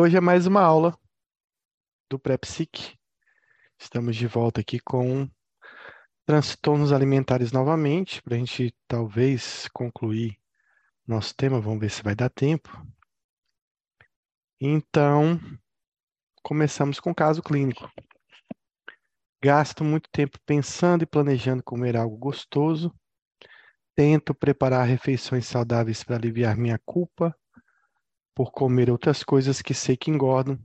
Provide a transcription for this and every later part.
hoje é mais uma aula do PrEPSIC. Estamos de volta aqui com transtornos alimentares novamente, para a gente talvez concluir nosso tema. Vamos ver se vai dar tempo. Então, começamos com o caso clínico. Gasto muito tempo pensando e planejando comer algo gostoso. Tento preparar refeições saudáveis para aliviar minha culpa por comer outras coisas que sei que engordam.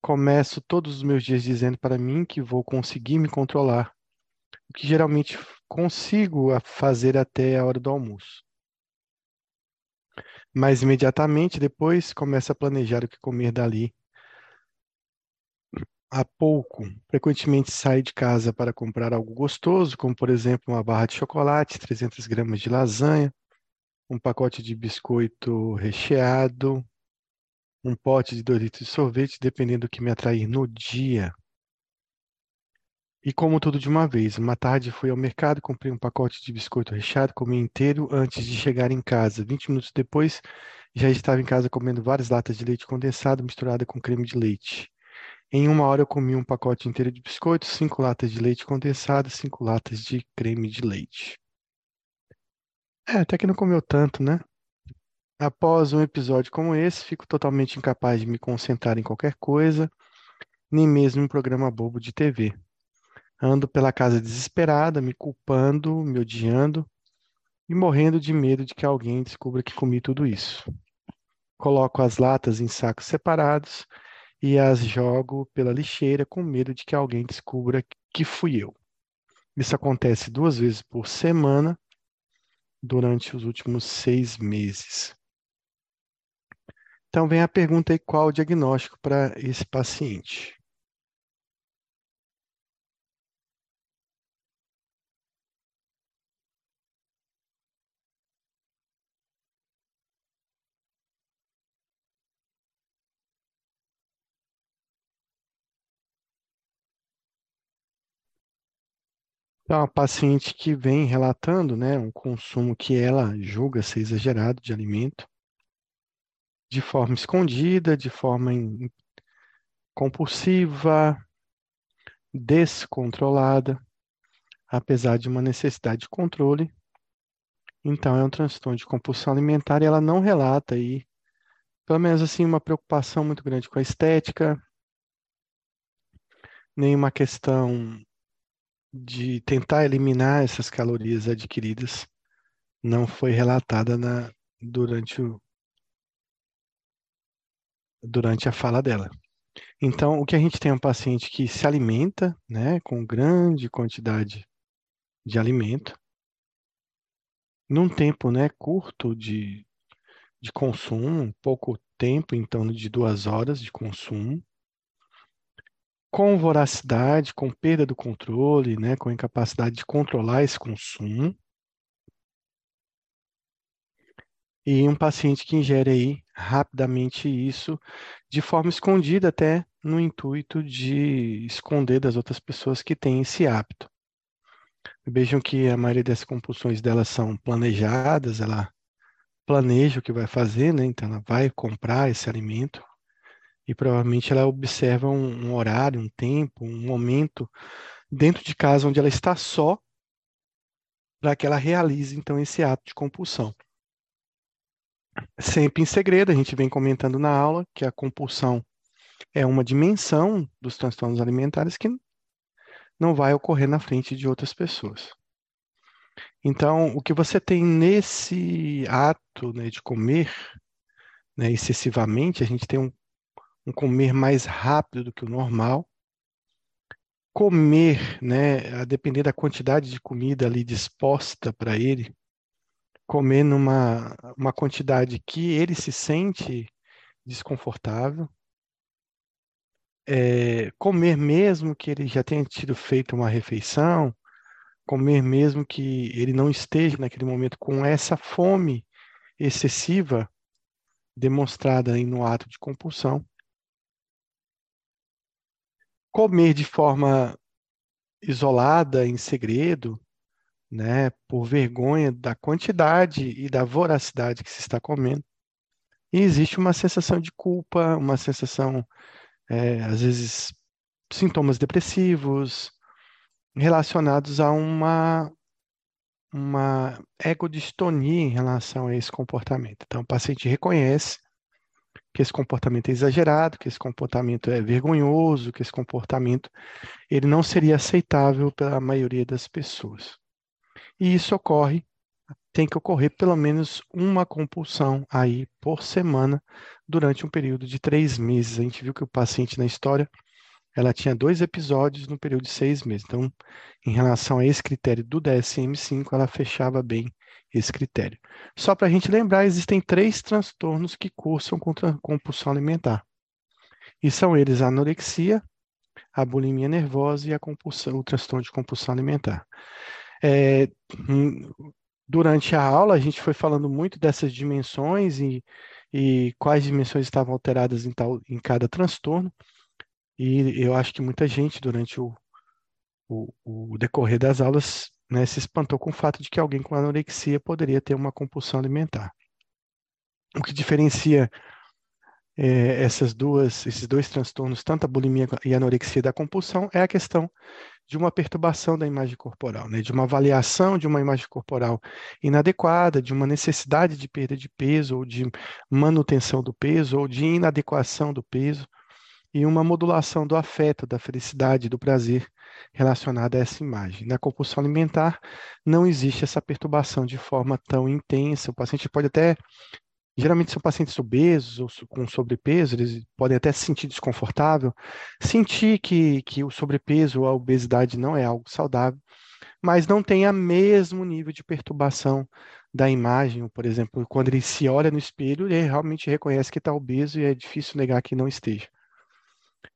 Começo todos os meus dias dizendo para mim que vou conseguir me controlar, o que geralmente consigo fazer até a hora do almoço. Mas imediatamente depois começo a planejar o que comer dali. Há pouco, frequentemente saio de casa para comprar algo gostoso, como por exemplo uma barra de chocolate, 300 gramas de lasanha, um pacote de biscoito recheado, um pote de Doritos de sorvete, dependendo do que me atrair no dia. E como tudo de uma vez, uma tarde fui ao mercado, comprei um pacote de biscoito recheado, comi inteiro antes de chegar em casa. 20 minutos depois, já estava em casa comendo várias latas de leite condensado misturada com creme de leite. Em uma hora eu comi um pacote inteiro de biscoitos, cinco latas de leite condensado, cinco latas de creme de leite. É, até que não comeu tanto, né? Após um episódio como esse, fico totalmente incapaz de me concentrar em qualquer coisa, nem mesmo em um programa bobo de TV. Ando pela casa desesperada, me culpando, me odiando e morrendo de medo de que alguém descubra que comi tudo isso. Coloco as latas em sacos separados e as jogo pela lixeira com medo de que alguém descubra que fui eu. Isso acontece duas vezes por semana durante os últimos seis meses. Então, vem a pergunta aí: qual o diagnóstico para esse paciente? Então, a paciente que vem relatando, né, um consumo que ela julga ser exagerado de alimento, de forma escondida, de forma compulsiva, descontrolada, apesar de uma necessidade de controle. Então, é um transtorno de compulsão alimentar e ela não relata aí, pelo menos assim, uma preocupação muito grande com a estética, nenhuma questão de tentar eliminar essas calorias adquiridas não foi relatada na, durante, o, durante a fala dela. Então, o que a gente tem é um paciente que se alimenta, né, com grande quantidade de alimento, num tempo, né, curto de, de consumo, pouco tempo, em torno de duas horas de consumo, com voracidade, com perda do controle, né, com incapacidade de controlar esse consumo. E um paciente que ingere aí rapidamente isso, de forma escondida até no intuito de esconder das outras pessoas que têm esse hábito. Vejam que a maioria das compulsões delas são planejadas, ela planeja o que vai fazer, né? Então ela vai comprar esse alimento, e provavelmente ela observa um, um horário, um tempo, um momento dentro de casa onde ela está só para que ela realize então esse ato de compulsão. Sempre em segredo, a gente vem comentando na aula que a compulsão é uma dimensão dos transtornos alimentares que não vai ocorrer na frente de outras pessoas. Então, o que você tem nesse ato né, de comer né, excessivamente, a gente tem um um comer mais rápido do que o normal. Comer, né, a depender da quantidade de comida ali disposta para ele, comer numa uma quantidade que ele se sente desconfortável. É, comer mesmo que ele já tenha tido feito uma refeição, comer mesmo que ele não esteja naquele momento com essa fome excessiva demonstrada aí no ato de compulsão comer de forma isolada, em segredo, né, por vergonha da quantidade e da voracidade que se está comendo, E existe uma sensação de culpa, uma sensação, é, às vezes, sintomas depressivos relacionados a uma, uma egodistonia em relação a esse comportamento. Então, o paciente reconhece que esse comportamento é exagerado, que esse comportamento é vergonhoso, que esse comportamento ele não seria aceitável pela maioria das pessoas. E isso ocorre, tem que ocorrer pelo menos uma compulsão aí por semana durante um período de três meses. A gente viu que o paciente na história ela tinha dois episódios no período de seis meses. Então, em relação a esse critério do DSM-5, ela fechava bem esse critério. Só para a gente lembrar, existem três transtornos que cursam a compulsão alimentar. E são eles a anorexia, a bulimia nervosa e a compulsão, o transtorno de compulsão alimentar. É, durante a aula, a gente foi falando muito dessas dimensões e, e quais dimensões estavam alteradas em, tal, em cada transtorno. E eu acho que muita gente, durante o, o, o decorrer das aulas, né, se espantou com o fato de que alguém com anorexia poderia ter uma compulsão alimentar. O que diferencia é, essas duas, esses dois transtornos, tanto a bulimia e a anorexia da compulsão, é a questão de uma perturbação da imagem corporal, né? de uma avaliação de uma imagem corporal inadequada, de uma necessidade de perda de peso, ou de manutenção do peso, ou de inadequação do peso, e uma modulação do afeto, da felicidade, do prazer relacionada a essa imagem. Na compulsão alimentar, não existe essa perturbação de forma tão intensa. O paciente pode até, geralmente são pacientes obesos ou com sobrepeso, eles podem até se sentir desconfortável, sentir que, que o sobrepeso ou a obesidade não é algo saudável, mas não tem o mesmo nível de perturbação da imagem, por exemplo, quando ele se olha no espelho, ele realmente reconhece que está obeso e é difícil negar que não esteja.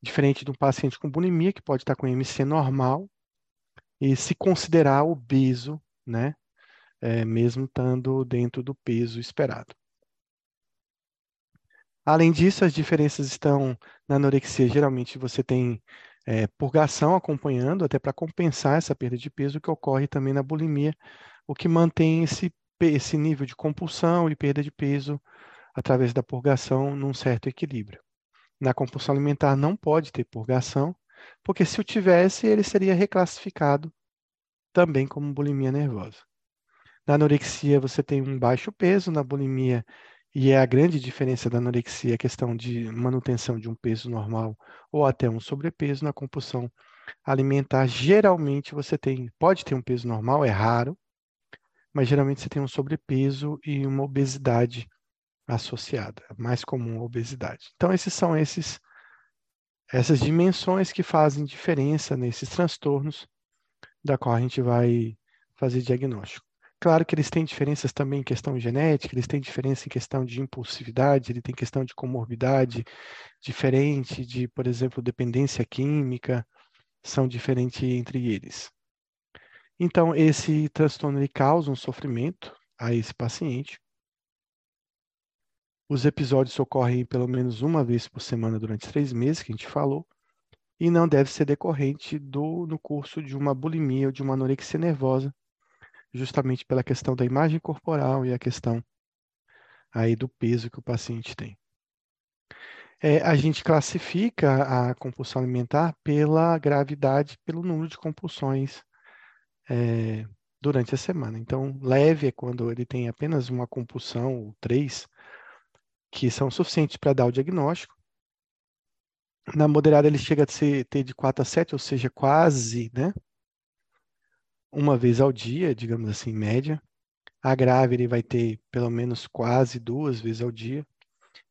Diferente de um paciente com bulimia, que pode estar com MC normal e se considerar obeso, né? É, mesmo estando dentro do peso esperado. Além disso, as diferenças estão na anorexia. Geralmente você tem é, purgação acompanhando, até para compensar essa perda de peso, que ocorre também na bulimia, o que mantém esse, esse nível de compulsão e perda de peso através da purgação num certo equilíbrio na compulsão alimentar não pode ter purgação, porque se o tivesse, ele seria reclassificado também como bulimia nervosa. Na anorexia, você tem um baixo peso, na bulimia, e é a grande diferença da anorexia a questão de manutenção de um peso normal ou até um sobrepeso. Na compulsão alimentar, geralmente você tem, pode ter um peso normal, é raro, mas geralmente você tem um sobrepeso e uma obesidade associada, mais comum a obesidade. Então, esses são esses essas dimensões que fazem diferença nesses transtornos da qual a gente vai fazer diagnóstico. Claro que eles têm diferenças também em questão genética, eles têm diferença em questão de impulsividade, ele tem questão de comorbidade diferente, de, por exemplo, dependência química, são diferentes entre eles. Então, esse transtorno ele causa um sofrimento a esse paciente, os episódios ocorrem pelo menos uma vez por semana durante três meses, que a gente falou, e não deve ser decorrente do, no curso de uma bulimia ou de uma anorexia nervosa, justamente pela questão da imagem corporal e a questão aí do peso que o paciente tem. É, a gente classifica a compulsão alimentar pela gravidade, pelo número de compulsões é, durante a semana. Então, leve é quando ele tem apenas uma compulsão, ou três, que são suficientes para dar o diagnóstico. Na moderada, ele chega a ter de 4 a 7, ou seja, quase, né? Uma vez ao dia, digamos assim, média. A grave, ele vai ter pelo menos quase duas vezes ao dia.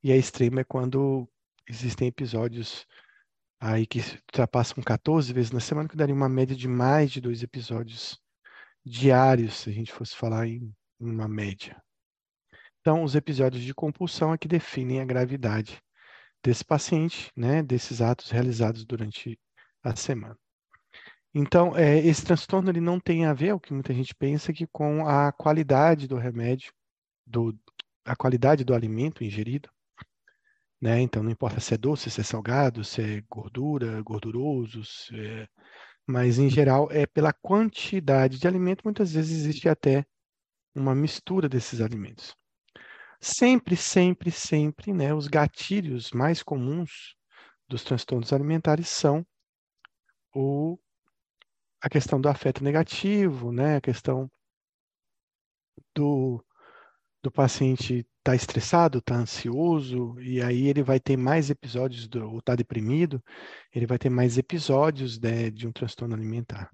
E a extrema é quando existem episódios aí que ultrapassam 14 vezes na semana, que daria uma média de mais de dois episódios diários, se a gente fosse falar em uma média. Então, os episódios de compulsão é que definem a gravidade desse paciente, né, desses atos realizados durante a semana. Então, é, esse transtorno ele não tem a ver, o que muita gente pensa, que com a qualidade do remédio, do, a qualidade do alimento ingerido. Né? Então, não importa se é doce, se é salgado, se é gordura, gorduroso, é... mas em geral é pela quantidade de alimento, muitas vezes existe até uma mistura desses alimentos. Sempre, sempre, sempre, né, os gatilhos mais comuns dos transtornos alimentares são o, a questão do afeto negativo, né, a questão do, do paciente estar tá estressado, estar tá ansioso, e aí ele vai ter mais episódios, do, ou está deprimido, ele vai ter mais episódios né, de um transtorno alimentar.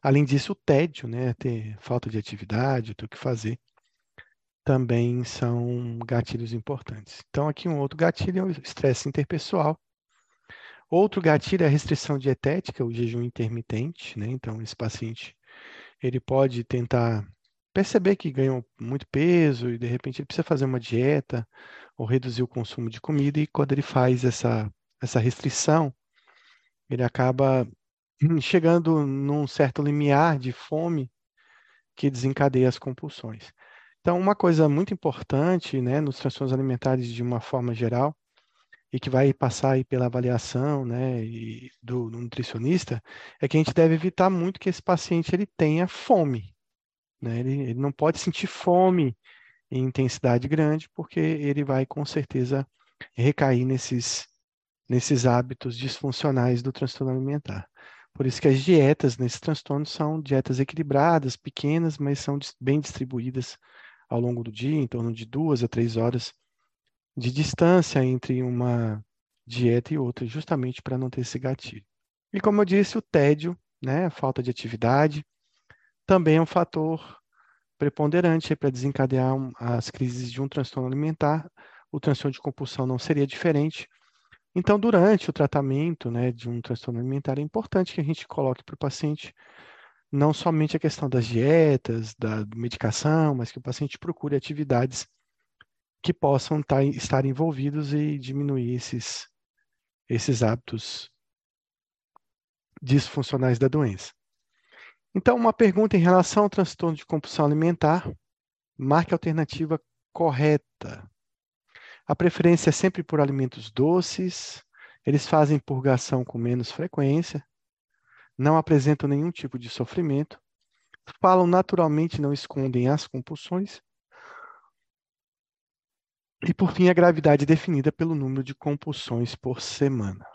Além disso, o tédio, né, ter falta de atividade, ter o que fazer, também são gatilhos importantes. Então, aqui um outro gatilho é o estresse interpessoal. Outro gatilho é a restrição dietética, o jejum intermitente, né? Então, esse paciente, ele pode tentar perceber que ganhou muito peso e, de repente, ele precisa fazer uma dieta ou reduzir o consumo de comida e quando ele faz essa, essa restrição, ele acaba chegando num certo limiar de fome que desencadeia as compulsões. Então, uma coisa muito importante né, nos transtornos alimentares de uma forma geral, e que vai passar aí pela avaliação né, e do, do, nutricionista, é que a gente deve evitar muito que esse paciente ele tenha fome. Né? Ele, ele não pode sentir fome em intensidade grande, porque ele vai com certeza recair nesses, nesses hábitos disfuncionais do transtorno alimentar. Por isso que as dietas nesses transtornos são dietas equilibradas, pequenas, mas são bem distribuídas ao longo do dia, em torno de duas a três horas de distância entre uma dieta e outra, justamente para não ter esse gatilho. E como eu disse, o tédio, né, a falta de atividade, também é um fator preponderante para desencadear as crises de um transtorno alimentar. O transtorno de compulsão não seria diferente. Então, durante o tratamento né, de um transtorno alimentar, é importante que a gente coloque para o paciente não somente a questão das dietas, da medicação, mas que o paciente procure atividades que possam tá, estar envolvidos e diminuir esses, esses hábitos disfuncionais da doença. Então, uma pergunta em relação ao transtorno de compulsão alimentar, marque a alternativa correta. A preferência é sempre por alimentos doces, eles fazem purgação com menos frequência, não apresentam nenhum tipo de sofrimento, falam naturalmente, não escondem as compulsões. E, por fim, a gravidade definida pelo número de compulsões por semana.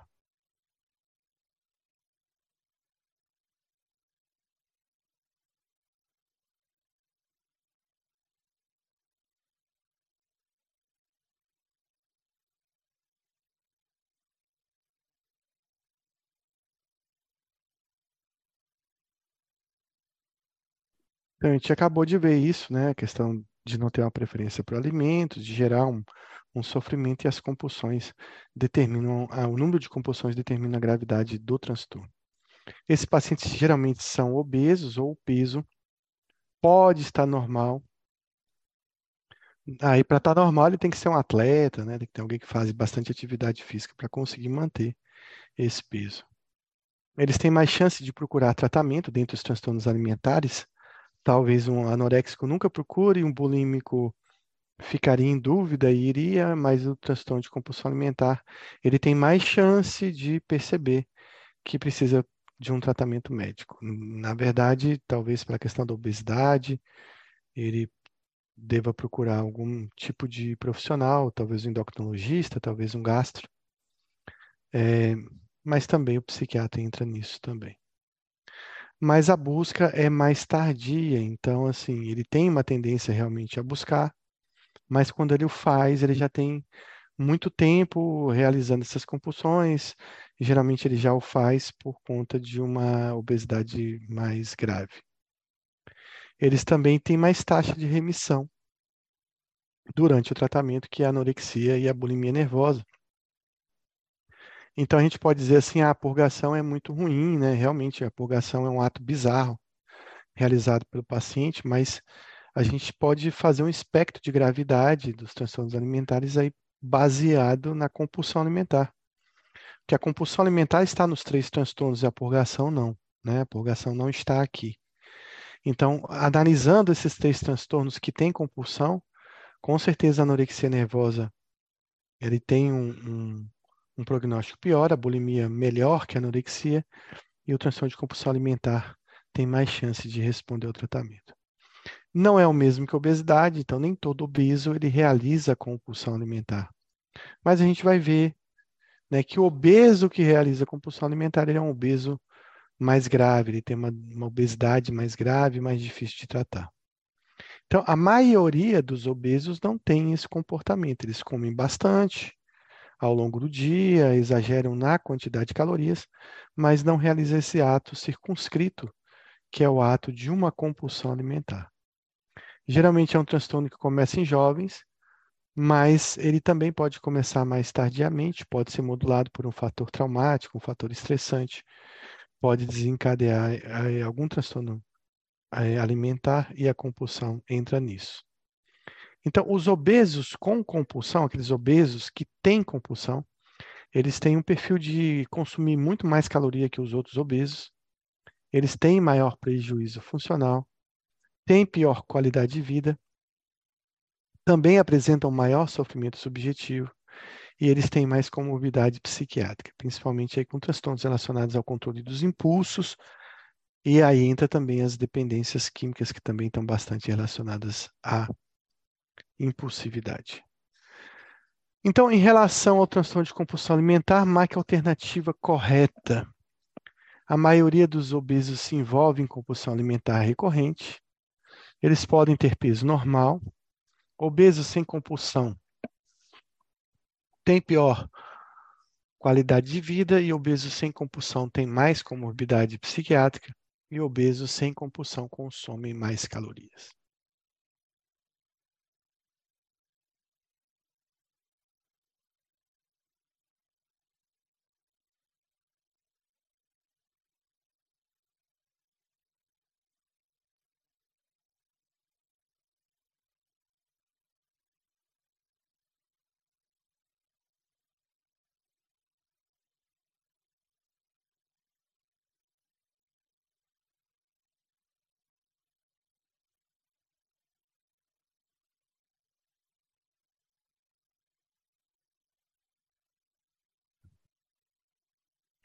A gente acabou de ver isso, né? A questão de não ter uma preferência por alimentos, de gerar um, um sofrimento e as compulsões determinam, o número de compulsões determina a gravidade do transtorno. Esses pacientes geralmente são obesos ou o peso pode estar normal. Aí, para estar normal, ele tem que ser um atleta, né? Tem que ter alguém que faz bastante atividade física para conseguir manter esse peso. Eles têm mais chance de procurar tratamento dentro dos transtornos alimentares Talvez um anoréxico nunca procure, um bulímico ficaria em dúvida e iria, mas o transtorno de compulsão alimentar, ele tem mais chance de perceber que precisa de um tratamento médico. Na verdade, talvez para a questão da obesidade, ele deva procurar algum tipo de profissional, talvez um endocrinologista, talvez um gastro, é, mas também o psiquiatra entra nisso também mas a busca é mais tardia, então assim, ele tem uma tendência realmente a buscar, mas quando ele o faz, ele já tem muito tempo realizando essas compulsões, e geralmente ele já o faz por conta de uma obesidade mais grave. Eles também têm mais taxa de remissão durante o tratamento que a anorexia e a bulimia nervosa. Então a gente pode dizer assim, ah, a purgação é muito ruim, né? Realmente a purgação é um ato bizarro realizado pelo paciente, mas a gente pode fazer um espectro de gravidade dos transtornos alimentares aí baseado na compulsão alimentar. Porque a compulsão alimentar está nos três transtornos e a purgação não, né? A purgação não está aqui. Então, analisando esses três transtornos que têm compulsão, com certeza a anorexia nervosa ele tem um, um um prognóstico pior, a bulimia melhor que a anorexia, e o transtorno de compulsão alimentar tem mais chance de responder ao tratamento. Não é o mesmo que a obesidade, então nem todo obeso ele realiza a compulsão alimentar. Mas a gente vai ver né, que o obeso que realiza a compulsão alimentar ele é um obeso mais grave, ele tem uma, uma obesidade mais grave, mais difícil de tratar. Então, a maioria dos obesos não tem esse comportamento. Eles comem bastante ao longo do dia, exageram na quantidade de calorias, mas não realizam esse ato circunscrito, que é o ato de uma compulsão alimentar. Geralmente é um transtorno que começa em jovens, mas ele também pode começar mais tardiamente, pode ser modulado por um fator traumático, um fator estressante, pode desencadear eh, algum transtorno eh, alimentar e a compulsão entra nisso. Então, os obesos com compulsão, aqueles obesos que têm compulsão, eles têm um perfil de consumir muito mais caloria que os outros obesos, eles têm maior prejuízo funcional, têm pior qualidade de vida, também apresentam maior sofrimento subjetivo e eles têm mais comorbidade psiquiátrica, principalmente aí com transtornos relacionados ao controle dos impulsos, e aí entra também as dependências químicas que também estão bastante relacionadas à impulsividade. Então, em relação ao transtorno de compulsão alimentar, marque a alternativa correta. A maioria dos obesos se envolve em compulsão alimentar recorrente. Eles podem ter peso normal. Obesos sem compulsão têm pior qualidade de vida e obesos sem compulsão têm mais comorbidade psiquiátrica e obesos sem compulsão consomem mais calorias.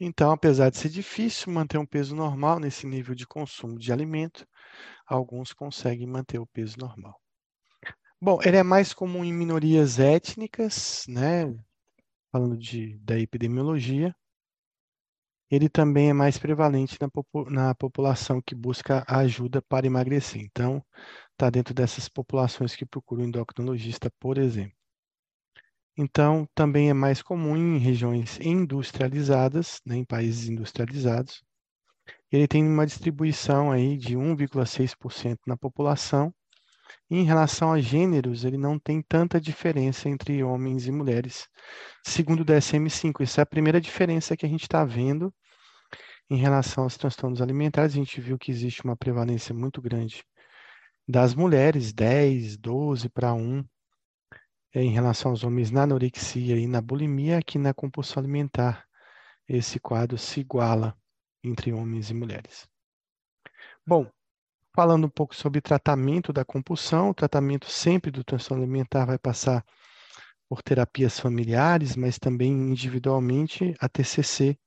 Então, apesar de ser difícil manter um peso normal nesse nível de consumo de alimento, alguns conseguem manter o peso normal. Bom, ele é mais comum em minorias étnicas, né? Falando de, da epidemiologia. Ele também é mais prevalente na, na população que busca ajuda para emagrecer. Então, está dentro dessas populações que procuram endocrinologista, por exemplo. Então, também é mais comum em regiões industrializadas, né, em países industrializados. Ele tem uma distribuição aí de 1,6% na população. E em relação a gêneros, ele não tem tanta diferença entre homens e mulheres, segundo o DSM-5. Essa é a primeira diferença que a gente está vendo em relação aos transtornos alimentares. A gente viu que existe uma prevalência muito grande das mulheres, 10, 12 para 1 em relação aos homens na anorexia e na bulimia, aqui na compulsão alimentar, esse quadro se iguala entre homens e mulheres. Bom, falando um pouco sobre tratamento da compulsão, o tratamento sempre do transtorno alimentar vai passar por terapias familiares, mas também individualmente a TCC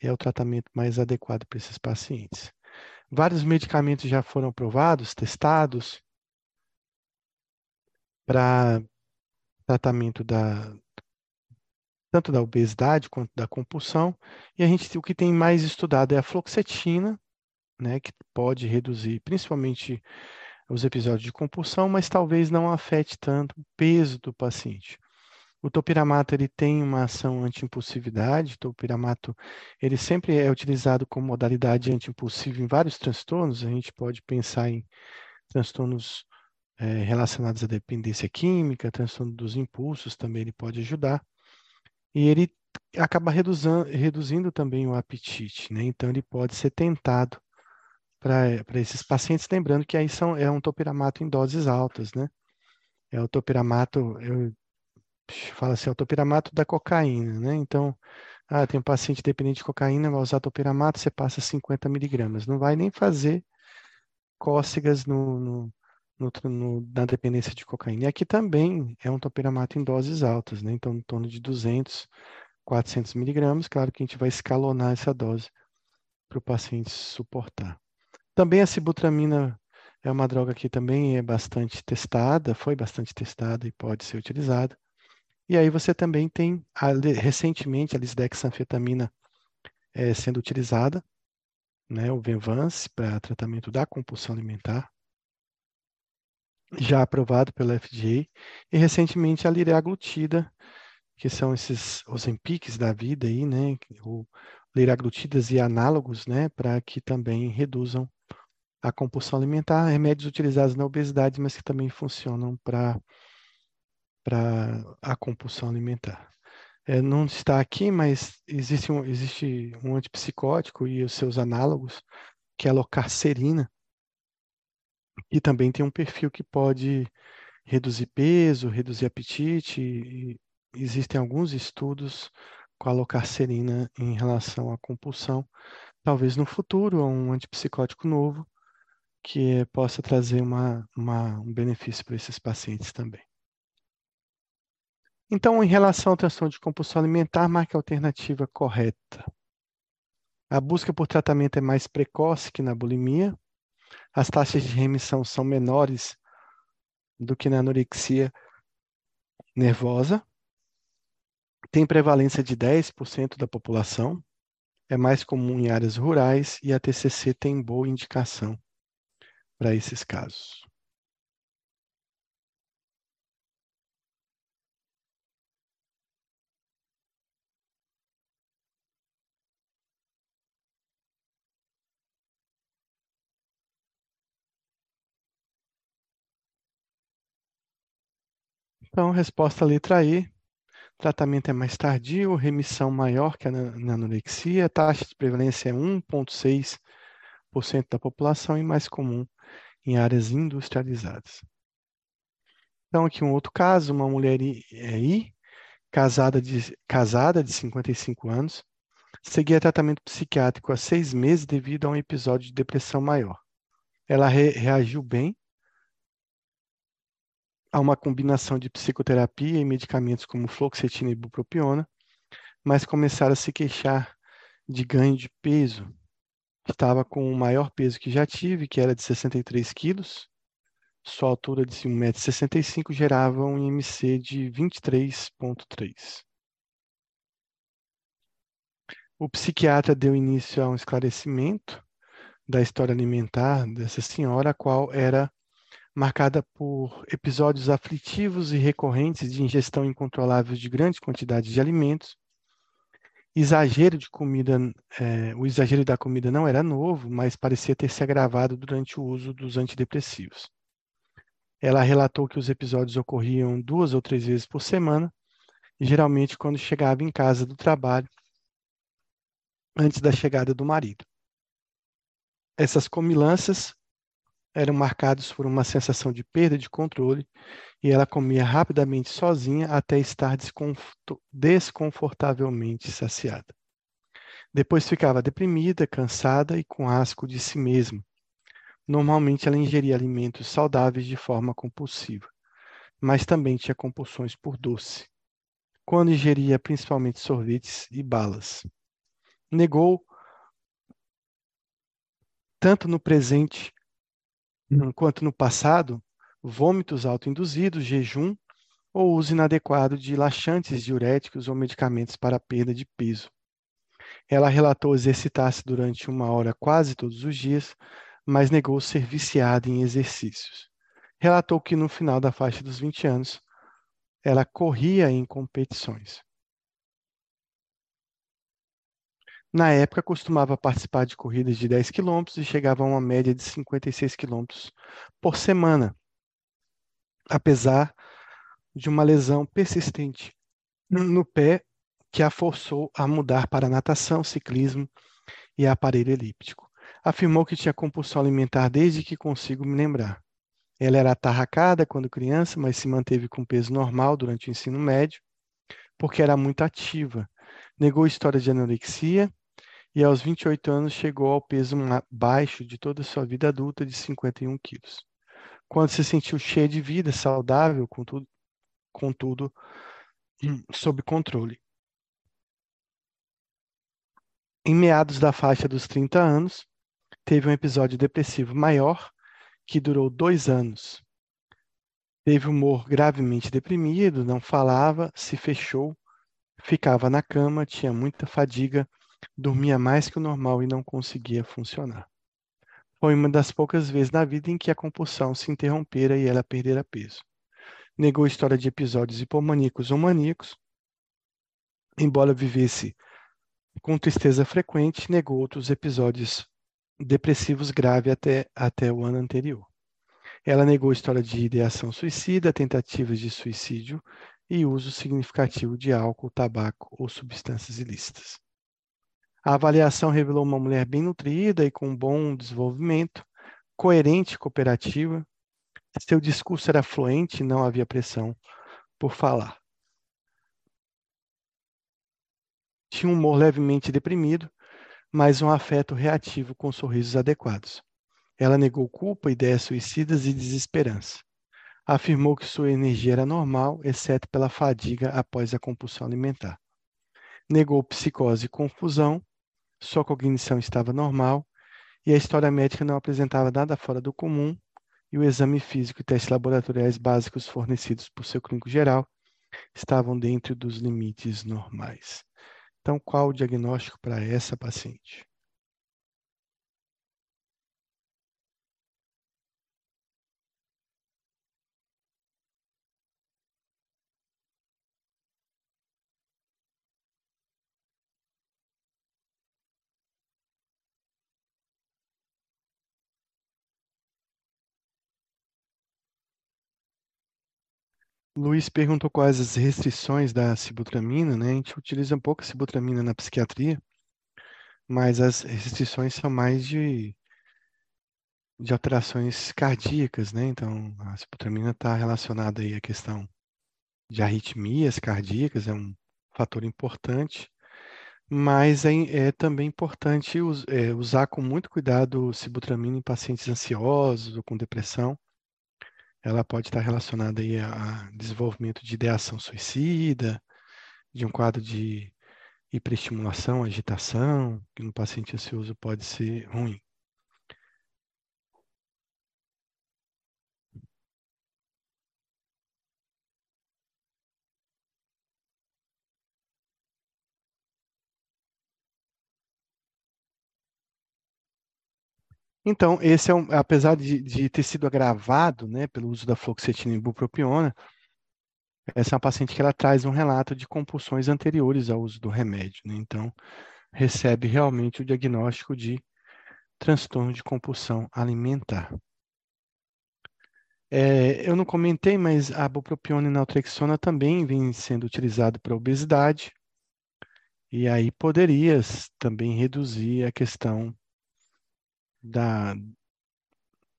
é o tratamento mais adequado para esses pacientes. Vários medicamentos já foram aprovados, testados, para tratamento da tanto da obesidade quanto da compulsão. E a gente o que tem mais estudado é a fluoxetina, né, que pode reduzir principalmente os episódios de compulsão, mas talvez não afete tanto o peso do paciente. O topiramato ele tem uma ação anti-impulsividade. O topiramato ele sempre é utilizado como modalidade anti-impulsiva em vários transtornos. A gente pode pensar em transtornos é, relacionados à dependência química, transtorno dos impulsos também ele pode ajudar. E ele acaba reduzindo, reduzindo também o apetite, né? Então ele pode ser tentado para esses pacientes, lembrando que aí são, é um topiramato em doses altas, né? É o topiramato, eu falo assim, é o topiramato da cocaína, né? Então, ah, tem um paciente dependente de cocaína, vai usar topiramato, você passa 50 miligramas. Não vai nem fazer cócegas no, no, no, no, na dependência de cocaína. E aqui também é um topiramato em doses altas, né? Então, em torno de 200, 400 miligramas. Claro que a gente vai escalonar essa dose para o paciente suportar. Também a sibutramina É uma droga que também é bastante testada, foi bastante testada e pode ser utilizada. E aí você também tem, recentemente, a lisdexanfetamina é, sendo utilizada, né, o Venvance, para tratamento da compulsão alimentar, já aprovado pela FDA, e recentemente a liraglutida, que são esses Ozempics da vida aí, né, o liraglutidas e análogos, né, para que também reduzam a compulsão alimentar, remédios utilizados na obesidade, mas que também funcionam para a compulsão alimentar. É, não está aqui, mas existe um, existe um antipsicótico e os seus análogos, que é a locarcerina, e também tem um perfil que pode reduzir peso, reduzir apetite. Existem alguns estudos com a locarcerina em relação à compulsão. Talvez no futuro um antipsicótico novo que possa trazer uma, uma, um benefício para esses pacientes também. Então, em relação ao transtorno de compulsão alimentar, marque a alternativa correta. A busca por tratamento é mais precoce que na bulimia. As taxas de remissão são menores do que na anorexia nervosa. Tem prevalência de 10% da população. É mais comum em áreas rurais e a TCC tem boa indicação para esses casos. Então, resposta letra E. Tratamento é mais tardio, remissão maior que a na anorexia, taxa de prevalência é 1,6% da população e mais comum em áreas industrializadas. Então, aqui um outro caso, uma mulher I, é I casada, de, casada de 55 anos, seguia tratamento psiquiátrico há seis meses devido a um episódio de depressão maior. Ela re, reagiu bem a uma combinação de psicoterapia e medicamentos como fluoxetina e bupropiona, mas começaram a se queixar de ganho de peso. Estava com o maior peso que já tive, que era de 63 quilos. Sua altura de 1,65m gerava um IMC de 23,3. O psiquiatra deu início a um esclarecimento da história alimentar dessa senhora, a qual era marcada por episódios aflitivos e recorrentes de ingestão incontrolável de grandes quantidades de alimentos. Exagero de comida, é, o exagero da comida não era novo, mas parecia ter se agravado durante o uso dos antidepressivos. Ela relatou que os episódios ocorriam duas ou três vezes por semana, geralmente quando chegava em casa do trabalho, antes da chegada do marido. Essas comilanças eram marcados por uma sensação de perda de controle e ela comia rapidamente sozinha até estar desconfortavelmente saciada. Depois ficava deprimida, cansada e com asco de si mesma. Normalmente ela ingeria alimentos saudáveis de forma compulsiva, mas também tinha compulsões por doce, quando ingeria principalmente sorvetes e balas. Negou tanto no presente enquanto no passado, vômitos autoinduzidos, jejum ou uso inadequado de laxantes diuréticos ou medicamentos para perda de peso. Ela relatou exercitar-se durante uma hora quase todos os dias, mas negou ser viciada em exercícios. Relatou que no final da faixa dos 20 anos, ela corria em competições. Na época, costumava participar de corridas de 10 quilômetros e chegava a uma média de 56 quilômetros por semana, apesar de uma lesão persistente no pé que a forçou a mudar para natação, ciclismo e aparelho elíptico. Afirmou que tinha compulsão alimentar desde que consigo me lembrar. Ela era atarracada quando criança, mas se manteve com peso normal durante o ensino médio, porque era muito ativa. Negou história de anorexia e aos 28 anos chegou ao peso baixo de toda a sua vida adulta de 51 quilos. Quando se sentiu cheia de vida, saudável, contudo, contudo sob controle. Em meados da faixa dos 30 anos, teve um episódio depressivo maior, que durou dois anos. Teve humor gravemente deprimido, não falava, se fechou, ficava na cama, tinha muita fadiga, dormia mais que o normal e não conseguia funcionar. Foi uma das poucas vezes na vida em que a compulsão se interrompera e ela perdera peso. Negou a história de episódios hipomaníacos ou maníacos, embora vivesse com tristeza frequente, negou outros episódios depressivos graves até, até o ano anterior. Ela negou a história de ideação suicida, tentativas de suicídio e uso significativo de álcool, tabaco ou substâncias ilícitas. A avaliação revelou uma mulher bem nutrida e com bom desenvolvimento, coerente e cooperativa. Seu discurso era fluente e não havia pressão por falar. Tinha um humor levemente deprimido, mas um afeto reativo com sorrisos adequados. Ela negou culpa, ideias suicidas e desesperança. Afirmou que sua energia era normal, exceto pela fadiga após a compulsão alimentar. Negou psicose e confusão, sua cognição estava normal e a história médica não apresentava nada fora do comum e o exame físico e testes laboratoriais básicos fornecidos por seu clínico geral estavam dentro dos limites normais. Então, qual o diagnóstico para essa paciente? Luiz perguntou quais as restrições da sibutramina, né? A gente utiliza um pouco a sibutramina na psiquiatria, mas as restrições são mais de, de alterações cardíacas, né? Então, a sibutramina está relacionada aí à questão de arritmias cardíacas, é um fator importante, mas é, é também importante us, é, usar com muito cuidado sibutramina em pacientes ansiosos ou com depressão, ela pode estar relacionada aí a desenvolvimento de ideação suicida, de um quadro de hiperestimulação, agitação, que no paciente ansioso pode ser ruim. Então, esse é um, apesar de, de, ter sido agravado, né, pelo uso da fluoxetina e bupropiona, essa é uma paciente que ela traz um relato de compulsões anteriores ao uso do remédio, né? Então, recebe realmente o diagnóstico de transtorno de compulsão alimentar. É, eu não comentei, mas a bupropiona e naltrexona também vem sendo utilizado para obesidade, e aí poderia também reduzir a questão da,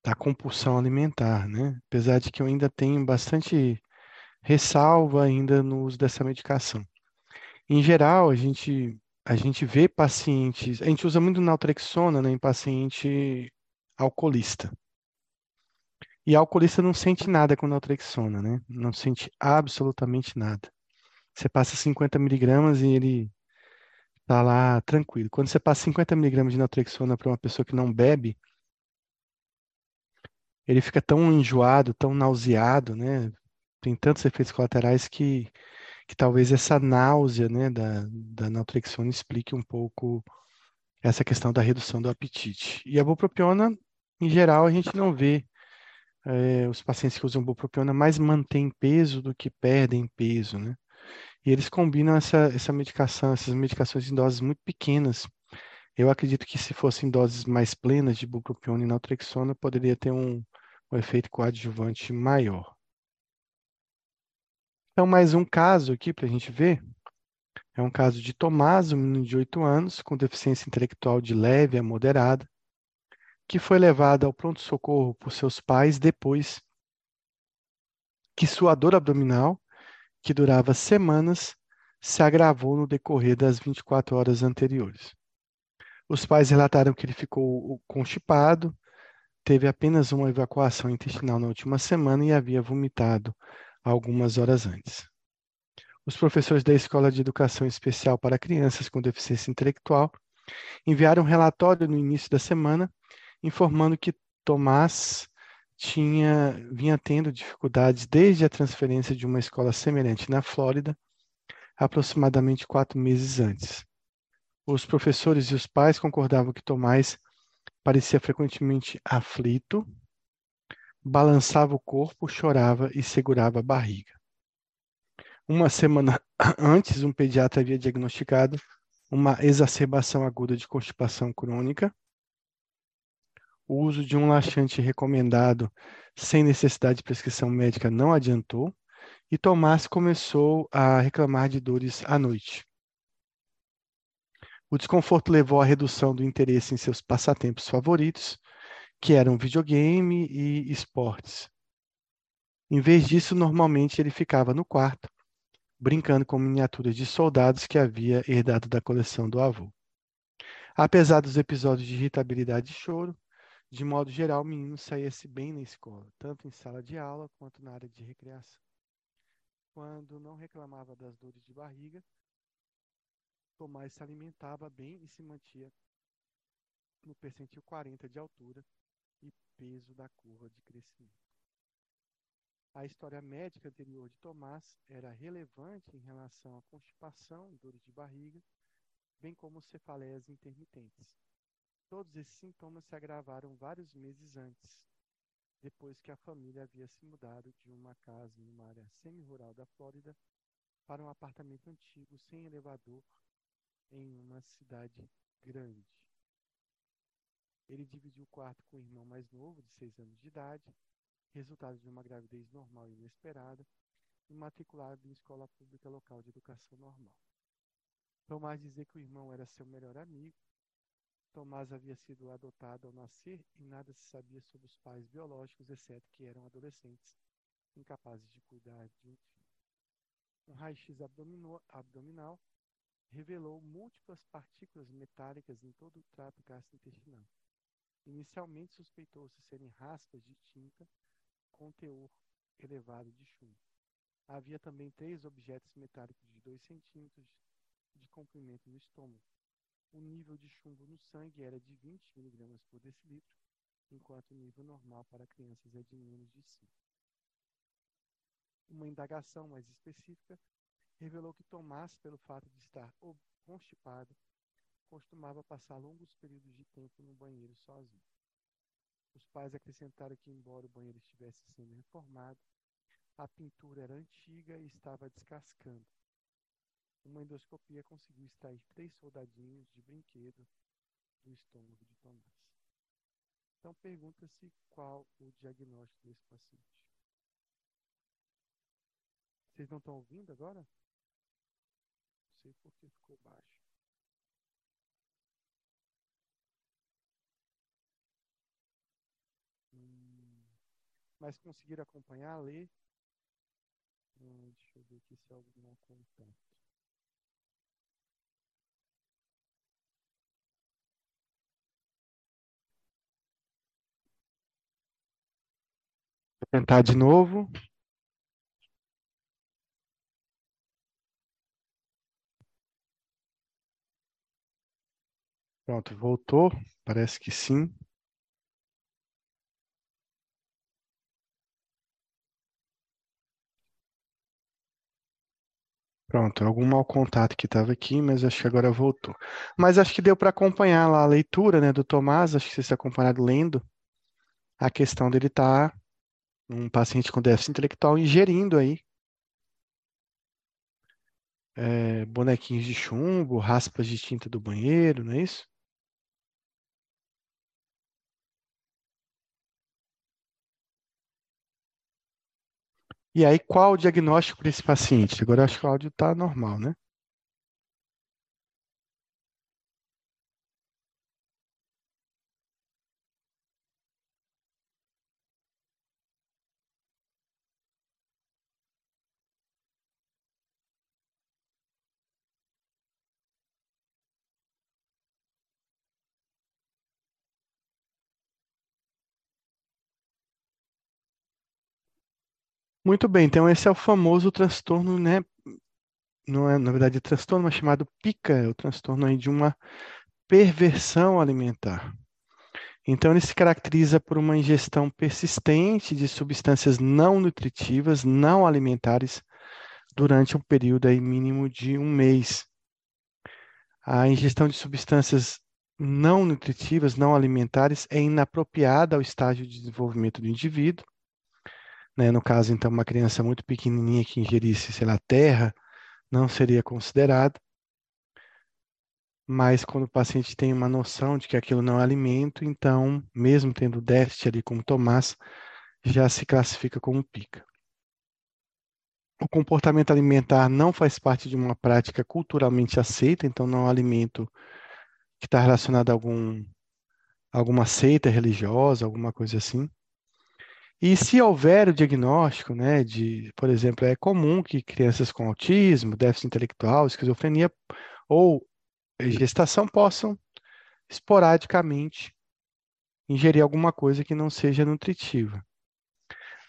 da compulsão alimentar, né? Apesar de que eu ainda tenho bastante ressalva ainda no uso dessa medicação. Em geral, a gente a gente vê pacientes, a gente usa muito naltrexona né, em paciente alcoolista. E alcoolista não sente nada com naltrexona, né? Não sente absolutamente nada. Você passa 50 miligramas e ele tá lá tranquilo. Quando você passa 50 miligramas de naltrexona para uma pessoa que não bebe, ele fica tão enjoado, tão nauseado, né? Tem tantos efeitos colaterais que, que talvez essa náusea, né, da, da naltrexona explique um pouco essa questão da redução do apetite. E a bupropiona, em geral, a gente não vê é, os pacientes que usam bupropiona mais mantêm peso do que perdem peso, né? E eles combinam essa, essa medicação, essas medicações em doses muito pequenas. Eu acredito que se fossem doses mais plenas de bupropiona e naltrexona, poderia ter um, um efeito coadjuvante maior. Então, mais um caso aqui para a gente ver. É um caso de Tomás, um menino de 8 anos, com deficiência intelectual de leve a moderada, que foi levado ao pronto-socorro por seus pais depois que sua dor abdominal que durava semanas, se agravou no decorrer das 24 horas anteriores. Os pais relataram que ele ficou constipado, teve apenas uma evacuação intestinal na última semana e havia vomitado algumas horas antes. Os professores da Escola de Educação Especial para Crianças com Deficiência Intelectual enviaram um relatório no início da semana informando que Tomás tinha vinha tendo dificuldades desde a transferência de uma escola semelhante na Flórida, aproximadamente quatro meses antes. Os professores e os pais concordavam que Tomás parecia frequentemente aflito, balançava o corpo, chorava e segurava a barriga. Uma semana antes, um pediatra havia diagnosticado uma exacerbação aguda de constipação crônica. O uso de um laxante recomendado sem necessidade de prescrição médica não adiantou e Tomás começou a reclamar de dores à noite. O desconforto levou à redução do interesse em seus passatempos favoritos, que eram videogame e esportes. Em vez disso, normalmente ele ficava no quarto, brincando com miniaturas de soldados que havia herdado da coleção do avô. Apesar dos episódios de irritabilidade e choro, de modo geral, o menino saía-se bem na escola, tanto em sala de aula quanto na área de recreação. Quando não reclamava das dores de barriga, Tomás se alimentava bem e se mantinha no percentil 40 de altura e peso da curva de crescimento. A história médica anterior de Tomás era relevante em relação à constipação, dores de barriga, bem como cefaleias intermitentes. Todos esses sintomas se agravaram vários meses antes, depois que a família havia se mudado de uma casa em uma área semi-rural da Flórida para um apartamento antigo sem elevador em uma cidade grande. Ele dividiu o quarto com o irmão mais novo, de seis anos de idade, resultado de uma gravidez normal e inesperada, e matriculado em escola pública local de educação normal. Tomás dizia que o irmão era seu melhor amigo. Tomás havia sido adotado ao nascer e nada se sabia sobre os pais biológicos, exceto que eram adolescentes, incapazes de cuidar de um filho. Um raio-x abdominal revelou múltiplas partículas metálicas em todo o trato gastrointestinal. Inicialmente suspeitou-se serem raspas de tinta com teor elevado de chumbo. Havia também três objetos metálicos de 2 centímetros de comprimento no estômago. O nível de chumbo no sangue era de 20 mg por decilitro, enquanto o nível normal para crianças é de menos de 5. Uma indagação mais específica revelou que Tomás, pelo fato de estar constipado, costumava passar longos períodos de tempo no banheiro sozinho. Os pais acrescentaram que, embora o banheiro estivesse sendo reformado, a pintura era antiga e estava descascando. Uma endoscopia conseguiu extrair três soldadinhos de brinquedo do estômago de Tomás. Então pergunta-se qual o diagnóstico desse paciente. Vocês não estão ouvindo agora? sei porque ficou baixo. Hum, mas conseguiram acompanhar, ler? Hum, deixa eu ver aqui se algum contato. Tentar de novo. Pronto, voltou. Parece que sim. Pronto, algum mau contato que estava aqui, mas acho que agora voltou. Mas acho que deu para acompanhar lá a leitura né, do Tomás, acho que vocês acompanharam lendo a questão dele tá um paciente com déficit intelectual ingerindo aí é, bonequinhos de chumbo, raspas de tinta do banheiro, não é isso? E aí, qual o diagnóstico para esse paciente? Agora acho que o áudio está normal, né? Muito bem, então esse é o famoso transtorno, né? Não é, na verdade, transtorno, mas chamado PICA, é o transtorno aí de uma perversão alimentar. Então, ele se caracteriza por uma ingestão persistente de substâncias não nutritivas, não alimentares, durante um período aí mínimo de um mês. A ingestão de substâncias não nutritivas, não alimentares, é inapropriada ao estágio de desenvolvimento do indivíduo. Né? No caso, então, uma criança muito pequenininha que ingerisse, sei lá, terra, não seria considerada. Mas quando o paciente tem uma noção de que aquilo não é alimento, então, mesmo tendo déficit ali como Tomás, já se classifica como pica. O comportamento alimentar não faz parte de uma prática culturalmente aceita, então não é um alimento que está relacionado a algum, alguma seita religiosa, alguma coisa assim. E se houver o diagnóstico, né, de, por exemplo, é comum que crianças com autismo, déficit intelectual, esquizofrenia ou gestação possam esporadicamente ingerir alguma coisa que não seja nutritiva.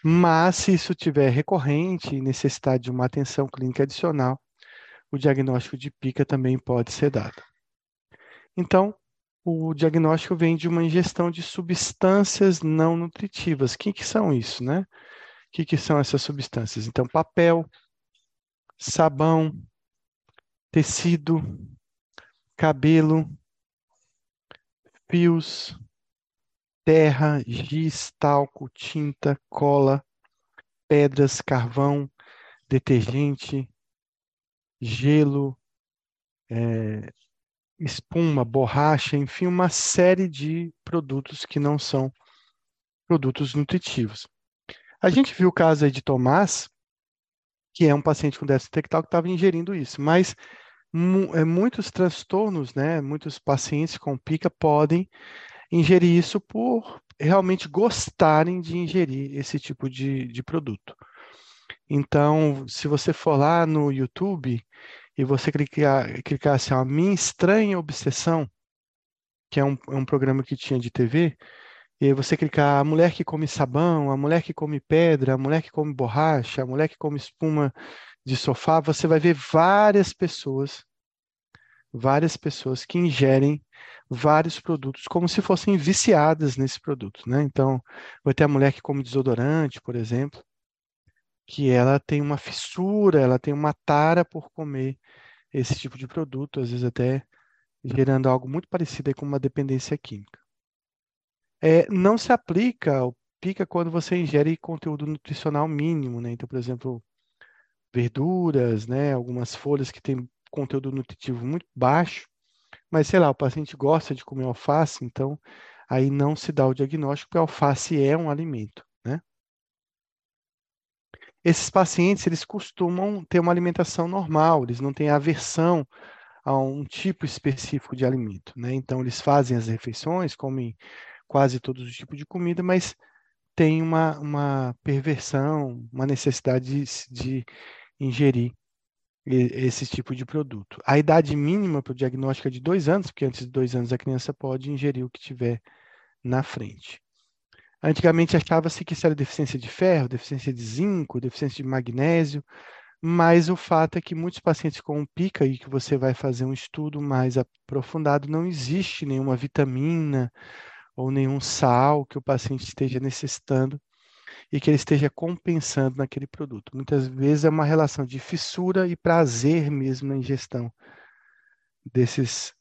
Mas se isso tiver recorrente e necessidade de uma atenção clínica adicional, o diagnóstico de pica também pode ser dado. Então, o diagnóstico vem de uma ingestão de substâncias não nutritivas. O que, que são isso, né? O que, que são essas substâncias? Então, papel, sabão, tecido, cabelo, fios, terra, giz, talco, tinta, cola, pedras, carvão, detergente, gelo, é, espuma, borracha, enfim, uma série de produtos que não são produtos nutritivos. A gente viu o caso aí de Tomás, que é um paciente com déficit intelectual que estava ingerindo isso, mas é, muitos transtornos, né, muitos pacientes com pica podem ingerir isso por realmente gostarem de ingerir esse tipo de, de produto. Então, se você for lá no YouTube, e você clicar, clicar assim, a Minha Estranha Obsessão, que é um, é um programa que tinha de TV, e você clicar a mulher que come sabão, a mulher que come pedra, a mulher que come borracha, a mulher que come espuma de sofá, você vai ver várias pessoas, várias pessoas que ingerem vários produtos como se fossem viciadas nesse produto, né? Então, vai ter a mulher que come desodorante, por exemplo, que ela tem uma fissura, ela tem uma tara por comer esse tipo de produto, às vezes até gerando algo muito parecido com uma dependência química. É, não se aplica o pica quando você ingere conteúdo nutricional mínimo, né? Então, por exemplo, verduras, né? Algumas folhas que têm conteúdo nutritivo muito baixo, mas sei lá, o paciente gosta de comer alface, então aí não se dá o diagnóstico, porque alface é um alimento. Esses pacientes, eles costumam ter uma alimentação normal, eles não têm aversão a um tipo específico de alimento, né? Então, eles fazem as refeições, comem quase todos os tipos de comida, mas tem uma, uma perversão, uma necessidade de, de ingerir esse tipo de produto. A idade mínima para o diagnóstico é de dois anos, porque antes de dois anos a criança pode ingerir o que tiver na frente. Antigamente achava-se que isso era deficiência de ferro, deficiência de zinco, deficiência de magnésio, mas o fato é que muitos pacientes com pica, e que você vai fazer um estudo mais aprofundado, não existe nenhuma vitamina ou nenhum sal que o paciente esteja necessitando e que ele esteja compensando naquele produto. Muitas vezes é uma relação de fissura e prazer mesmo na ingestão desses,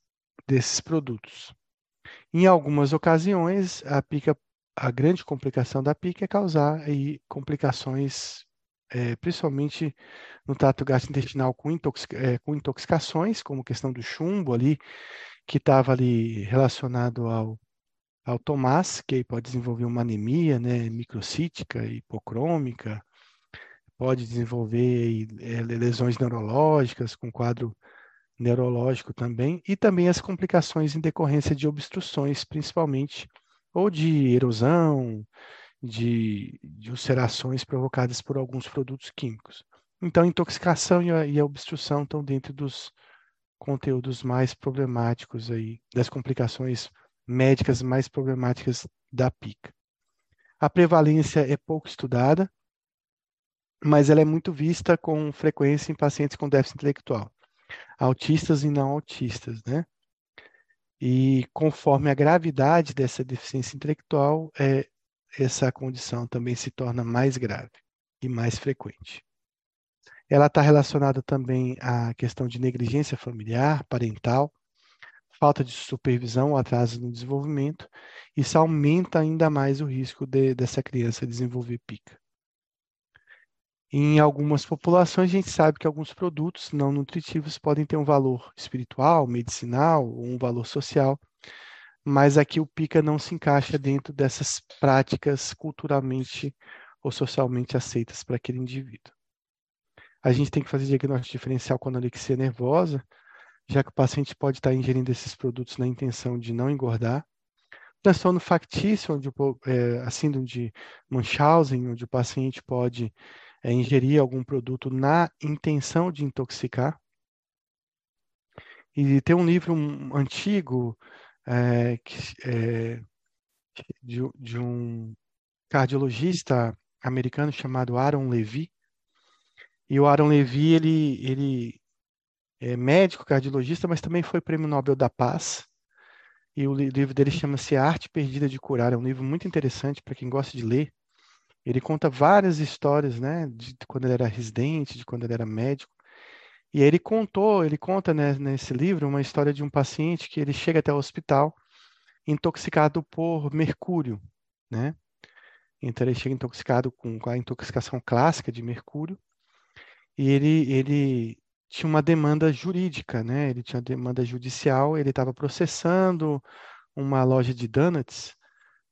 desses produtos. Em algumas ocasiões, a pica a grande complicação da PIC é causar aí complicações, é, principalmente no trato gastrointestinal com, é, com intoxicações, como questão do chumbo ali, que estava ali relacionado ao, ao Tomás, que aí pode desenvolver uma anemia né, microcítica, hipocrômica, pode desenvolver é, lesões neurológicas com quadro neurológico também, e também as complicações em decorrência de obstruções, principalmente ou de erosão, de, de ulcerações provocadas por alguns produtos químicos. Então, intoxicação e a, e a obstrução estão dentro dos conteúdos mais problemáticos aí, das complicações médicas mais problemáticas da PICA. A prevalência é pouco estudada, mas ela é muito vista com frequência em pacientes com déficit intelectual, autistas e não autistas, né? E conforme a gravidade dessa deficiência intelectual, é, essa condição também se torna mais grave e mais frequente. Ela está relacionada também à questão de negligência familiar, parental, falta de supervisão atraso no desenvolvimento, isso aumenta ainda mais o risco de, dessa criança desenvolver pica. Em algumas populações, a gente sabe que alguns produtos não nutritivos podem ter um valor espiritual, medicinal ou um valor social, mas aqui o pica não se encaixa dentro dessas práticas culturalmente ou socialmente aceitas para aquele indivíduo. A gente tem que fazer diagnóstico diferencial com anorexia nervosa, já que o paciente pode estar ingerindo esses produtos na intenção de não engordar. Transtorno factício, onde é, a síndrome de Munchausen, onde o paciente pode é, ingerir algum produto na intenção de intoxicar. E tem um livro antigo é, que, é, de, de, um cardiologista americano chamado Aaron Levy. E o Aaron Levy, ele, ele é médico, cardiologista, mas também foi prêmio Nobel da Paz. E o livro dele chama-se Arte Perdida de Curar. É um livro muito interessante para quem gosta de ler. Ele conta várias histórias, né, de quando ele era residente, de quando ele era médico. E aí ele contou, ele conta né, nesse livro uma história de um paciente que ele chega até o hospital intoxicado por mercúrio, né? Então ele chega intoxicado com, a intoxicação clássica de mercúrio e ele ele tinha uma demanda jurídica, né? Ele tinha demanda judicial, ele estava processando uma loja de donuts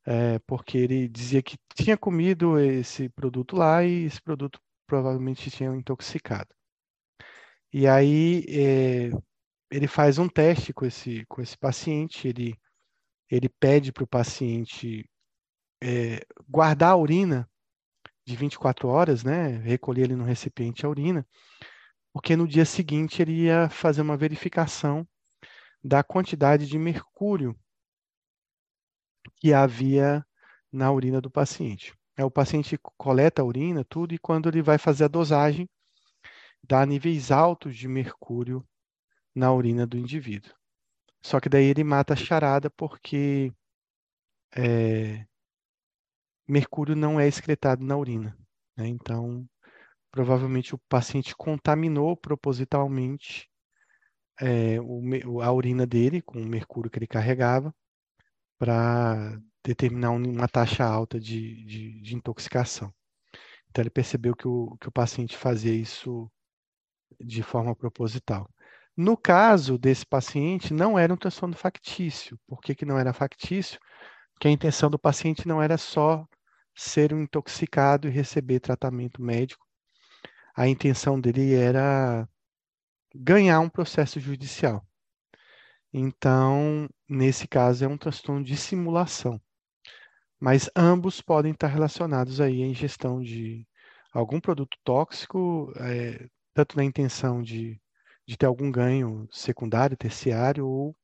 é, porque ele dizia que tinha comido esse produto lá e esse produto provavelmente tinha intoxicado. E aí é, ele faz um teste com esse, com esse paciente, ele, ele pede para o paciente é, guardar a urina de 24 horas, né, recolher ali no recipiente a urina, porque no dia seguinte ele ia fazer uma verificação da quantidade de mercúrio que havia na urina do paciente. É, o paciente coleta a urina, tudo, e quando ele vai fazer a dosagem, dá níveis altos de mercúrio na urina do indivíduo. Só que daí ele mata a charada porque é, mercúrio não é excretado na urina. Né? Então, provavelmente o paciente contaminou propositalmente é, o, a urina dele com o mercúrio que ele carregava para determinar uma taxa alta de, de, de, intoxicação. Então, ele percebeu que o, que o paciente fazia isso de forma proposital. No caso desse paciente, não era um transtorno factício. Por que, que não era factício? Porque a intenção do paciente não era só ser um intoxicado e receber tratamento médico. A intenção dele era ganhar um processo judicial. Então, nesse caso, é um transtorno de simulação. Mas ambos podem estar relacionados aí à ingestão de algum produto tóxico, é, tanto na intenção de, de ter algum ganho secundário, terciário, ou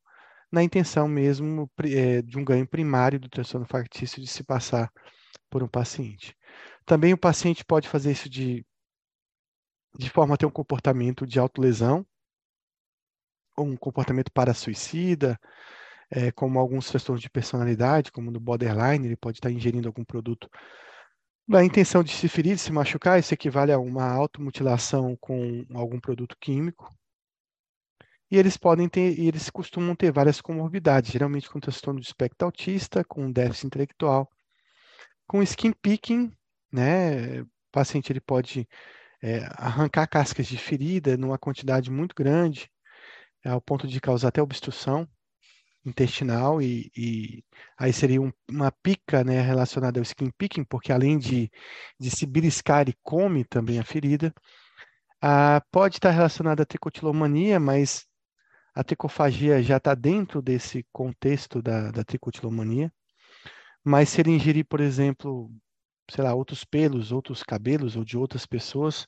na intenção mesmo é, de um ganho primário do transtorno factício de se passar por um paciente. Também o paciente pode fazer isso de, de forma a ter um comportamento de autolesão, um comportamento para-suicida, é, como alguns transtornos de personalidade, como no borderline, ele pode estar ingerindo algum produto na intenção de se ferir, de se machucar, isso equivale a uma automutilação com algum produto químico. E eles podem ter, e eles costumam ter várias comorbidades, geralmente com transtorno do espectro autista, com déficit intelectual, com skin picking, né? O paciente ele pode é, arrancar cascas de ferida numa quantidade muito grande, ao ponto de causar até obstrução intestinal e, e aí seria um, uma pica né, relacionada ao skin picking, porque além de, de se beliscar e come também a ferida, ah, pode estar relacionada à tricotilomania, mas a tricofagia já está dentro desse contexto da, da tricotilomania. Mas se ele ingerir, por exemplo, sei lá, outros pelos, outros cabelos ou de outras pessoas,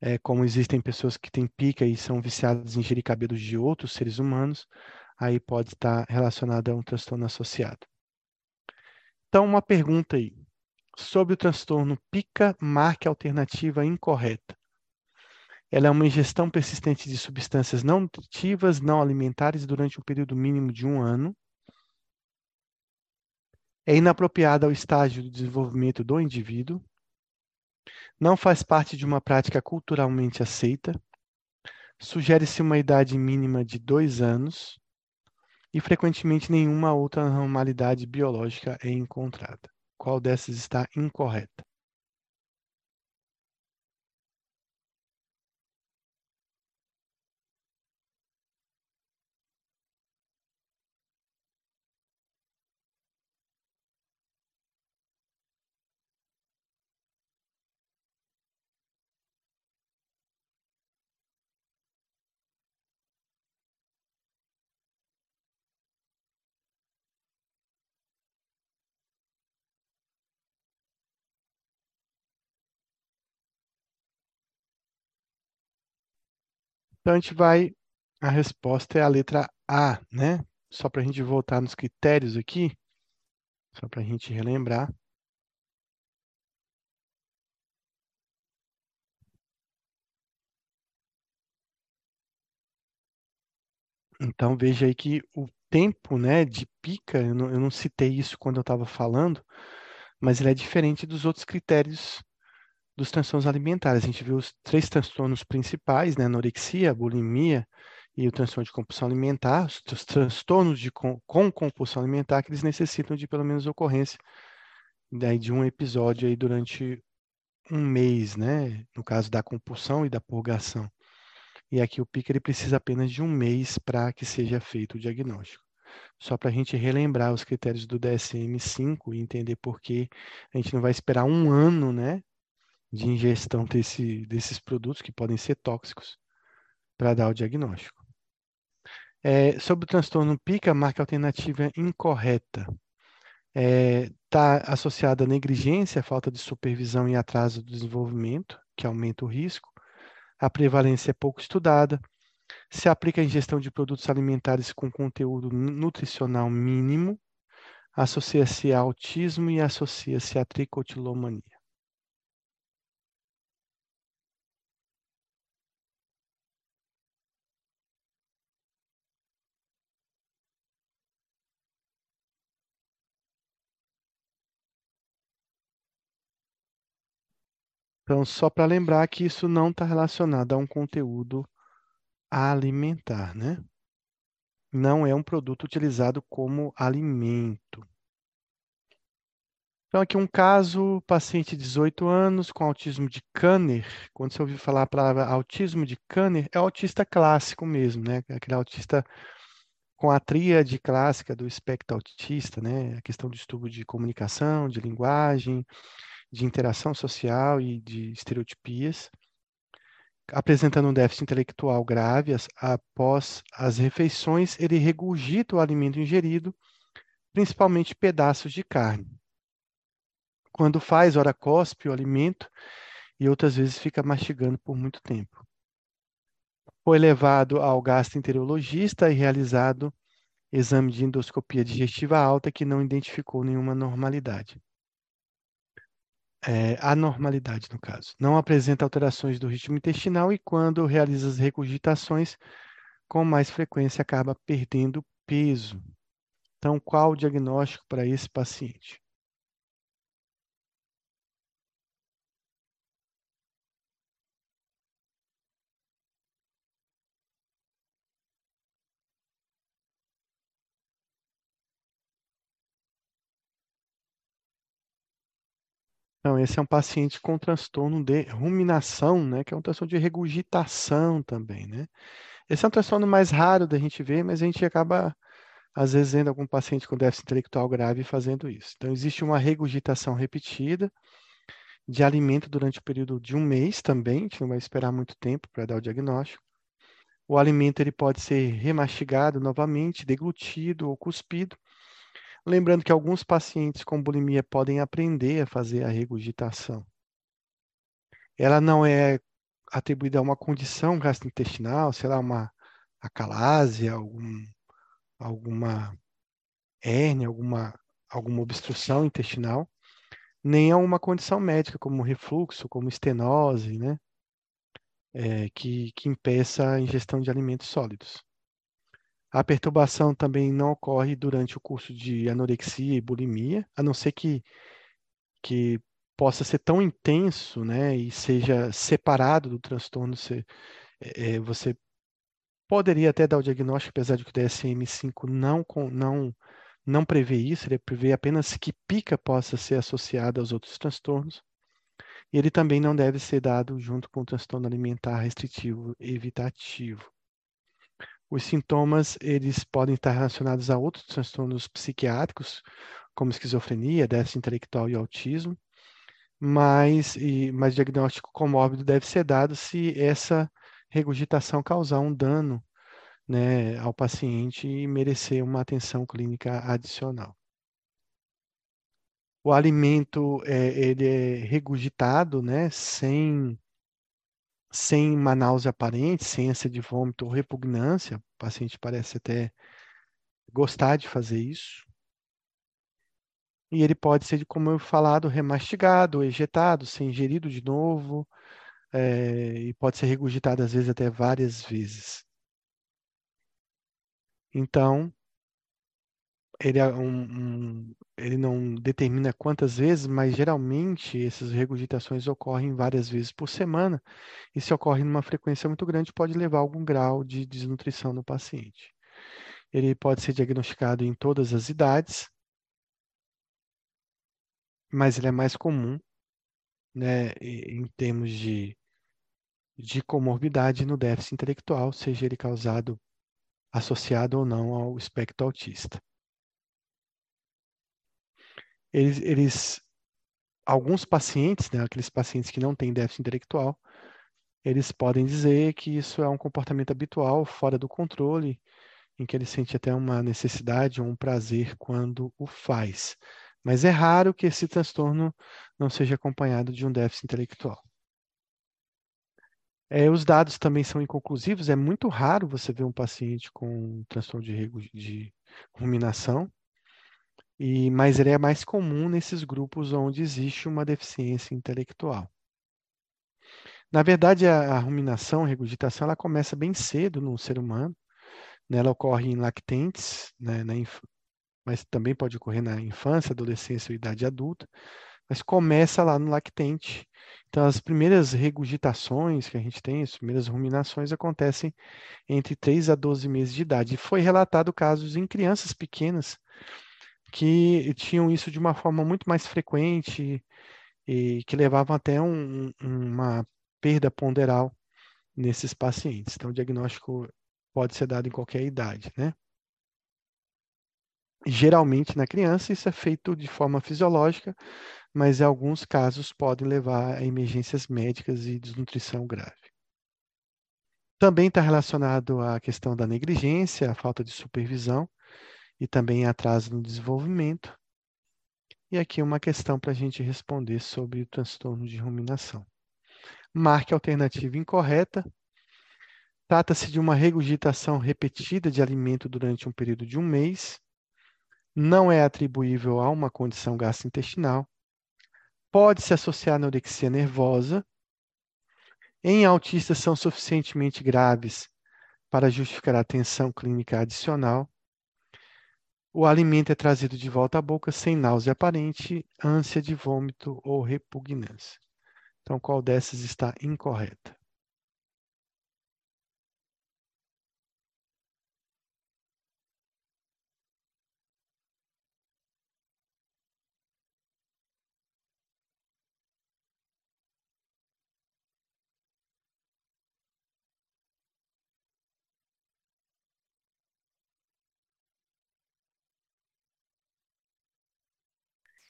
é, como existem pessoas que têm pica e são viciadas em ingerir cabelos de outros seres humanos, aí pode estar relacionada a um transtorno associado. Então, uma pergunta aí. Sobre o transtorno pica, marque a alternativa incorreta. Ela é uma ingestão persistente de substâncias não nutritivas, não alimentares durante um período mínimo de um ano. É inapropriada ao estágio do desenvolvimento do indivíduo. Não faz parte de uma prática culturalmente aceita. Sugere-se uma idade mínima de dois anos e frequentemente nenhuma outra anormalidade biológica é encontrada. Qual dessas está incorreta? Então a gente vai, a resposta é a letra A, né? Só para a gente voltar nos critérios aqui, só para a gente relembrar. Então veja aí que o tempo, né, de pica, eu não, eu não citei isso quando eu estava falando, mas ele é diferente dos outros critérios dos transtornos alimentares. A gente viu os três transtornos principais, né? Anorexia, bulimia e o transtorno de compulsão alimentar. Os transtornos de, com, com compulsão alimentar que eles necessitam de pelo menos ocorrência daí de um episódio aí durante um mês, né? No caso da compulsão e da purgação. E aqui o PIC ele precisa apenas de um mês para que seja feito o diagnóstico. Só para a gente relembrar os critérios do DSM-5 e entender por que a gente não vai esperar um ano, né, de ingestão desse, desses produtos que podem ser tóxicos para dar o diagnóstico. É, sobre o transtorno PICA, marca alternativa incorreta. Está é, tá associada à negligência, falta de supervisão e atraso do desenvolvimento, que aumenta o risco. A prevalência é pouco estudada. Se aplica a ingestão de produtos alimentares com conteúdo nutricional mínimo. Associa-se a autismo e associa-se a tricotilomania. Então, só para lembrar que isso não está relacionado a um conteúdo alimentar, né? Não é um produto utilizado como alimento. Então, aqui um caso, paciente de 18 anos com autismo de Kanner. Quando você ouvir falar a palavra autismo de Kanner, é autista clássico mesmo, né? Aquele autista com a tríade clássica do espectro autista, né? A questão do estudo de comunicação, de linguagem, de interação social e de estereotipias, apresentando um déficit intelectual grave. Após as refeições, ele regurgita o alimento ingerido, principalmente pedaços de carne. Quando faz, ora cospe o alimento e outras vezes fica mastigando por muito tempo. Foi levado ao gastroenterologista e realizado exame de endoscopia digestiva alta que não identificou nenhuma normalidade é, anormalidade, no caso. Não apresenta alterações do ritmo intestinal e, quando realiza as regurgitações, com mais frequência acaba perdendo peso. Então, qual o diagnóstico para esse paciente? Então, esse é um paciente com transtorno de ruminação, né, que é um transtorno de regurgitação também, né? Esse é um transtorno mais raro da gente ver, mas a gente acaba, às vezes, vendo algum paciente com déficit intelectual grave fazendo isso. Então, existe uma regurgitação repetida de alimento durante o período de um mês também, a gente não vai esperar muito tempo para dar o diagnóstico. O alimento ele pode ser remastigado novamente, deglutido ou cuspido, Lembrando que alguns pacientes com bulimia podem aprender a fazer a regurgitação. Ela não é atribuída a uma condição gastrointestinal, sei lá, uma acalásia, algum, alguma hérnia, alguma, alguma obstrução intestinal, nem a uma condição médica como refluxo, como estenose, né? é, que, que impeça a ingestão de alimentos sólidos. A perturbação também não ocorre durante o curso de anorexia e bulimia, a não ser que, que possa ser tão intenso, né, e seja separado do transtorno, você, é, você poderia até dar o diagnóstico, apesar de que o DSM-5 não, não, não prevê isso, ele prevê apenas que pica possa ser associada aos outros transtornos. E ele também não deve ser dado junto com o transtorno alimentar restritivo evitativo. Os sintomas, eles podem estar relacionados a outros transtornos psiquiátricos, como esquizofrenia, déficit intelectual e autismo, mas, e, mas diagnóstico comórbido deve ser dado se essa regurgitação causar um dano né, ao paciente e merecer uma atenção clínica adicional. O alimento é, ele é regurgitado, né, sem sem uma náusea aparente, sem ânsia de vômito ou repugnância. O paciente parece até gostar de fazer isso. E ele pode ser, como eu falado, remastigado, ejetado, ser ingerido de novo, é, e pode ser regurgitado às vezes até várias vezes. Então, ele, é um, um, ele não determina quantas vezes, mas geralmente essas regurgitações ocorrem várias vezes por semana, e se ocorre numa frequência muito grande, pode levar a algum grau de desnutrição no paciente. Ele pode ser diagnosticado em todas as idades, mas ele é mais comum né, em termos de, de comorbidade no déficit intelectual, seja ele causado associado ou não ao espectro autista eles, eles alguns pacientes, né, aqueles pacientes que não têm déficit intelectual, eles podem dizer que isso é um comportamento habitual, fora do controle, em que ele sente até uma necessidade ou um prazer quando o faz. Mas é raro que esse transtorno não seja acompanhado de um déficit intelectual. É, os dados também são inconclusivos, é muito raro você ver um paciente com um transtorno de, de ruminação, e, mas ele é mais comum nesses grupos onde existe uma deficiência intelectual. Na verdade, a, a ruminação, a regurgitação, ela começa bem cedo no ser humano. Né? Ela ocorre em lactentes, né? mas também pode ocorrer na infância, adolescência ou idade adulta. Mas começa lá no lactente. Então, as primeiras regurgitações que a gente tem, as primeiras ruminações, acontecem entre 3 a 12 meses de idade. E foi relatado casos em crianças pequenas que tinham isso de uma forma muito mais frequente e que levavam até um, uma perda ponderal nesses pacientes. Então, o diagnóstico pode ser dado em qualquer idade, né? Geralmente na criança isso é feito de forma fisiológica, mas em alguns casos podem levar a emergências médicas e desnutrição grave. Também está relacionado à questão da negligência, a falta de supervisão, e também atraso no desenvolvimento. E aqui uma questão para a gente responder sobre o transtorno de ruminação. Marque a alternativa incorreta. Trata-se de uma regurgitação repetida de alimento durante um período de um mês. Não é atribuível a uma condição gastrointestinal. Pode se associar à anorexia nervosa. Em autistas são suficientemente graves para justificar a atenção clínica adicional o alimento é trazido de volta à boca sem náusea aparente, ânsia de vômito ou repugnância. Então, qual dessas está incorreta?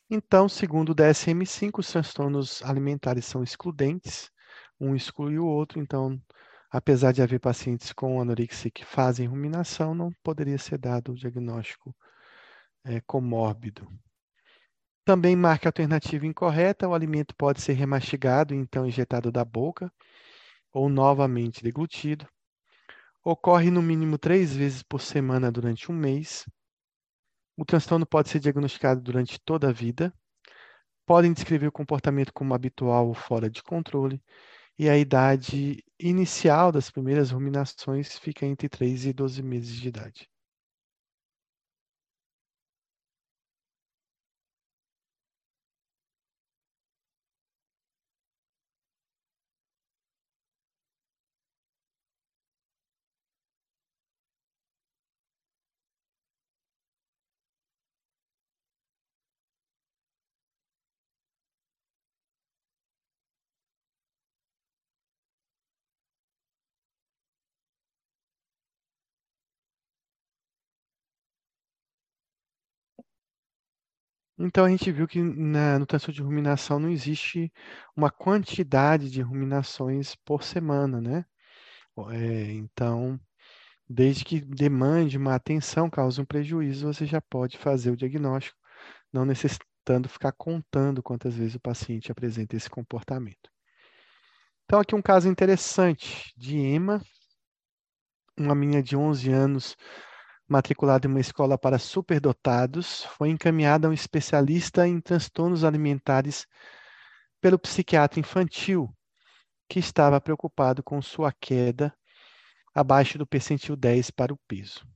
Então, segundo o DSM-5, os transtornos alimentares são excludentes, um exclui o outro, então, apesar de haver pacientes com anorexia que fazem ruminação, não poderia ser dado o diagnóstico é, comórbido. Também marca alternativa incorreta, o alimento pode ser remastigado então injetado da boca, ou novamente deglutido. Ocorre no mínimo três vezes por semana durante um mês. O transtorno pode ser diagnosticado durante toda a vida. Podem descrever o comportamento como habitual ou fora de controle. e a idade inicial das primeiras ruminações fica entre 3 e 12 meses de idade. Então a gente viu que na, no transtorno de ruminação não existe uma quantidade de ruminações por semana, né? É, então, desde que demande uma atenção, cause um prejuízo, você já pode fazer o diagnóstico, não necessitando ficar contando quantas vezes o paciente apresenta esse comportamento. Então, aqui um caso interessante de EMA, uma menina de 11 anos matriculada em uma escola para superdotados, foi encaminhada a um especialista em transtornos alimentares pelo psiquiatra infantil, que estava preocupado com sua queda abaixo do percentil 10 para o peso.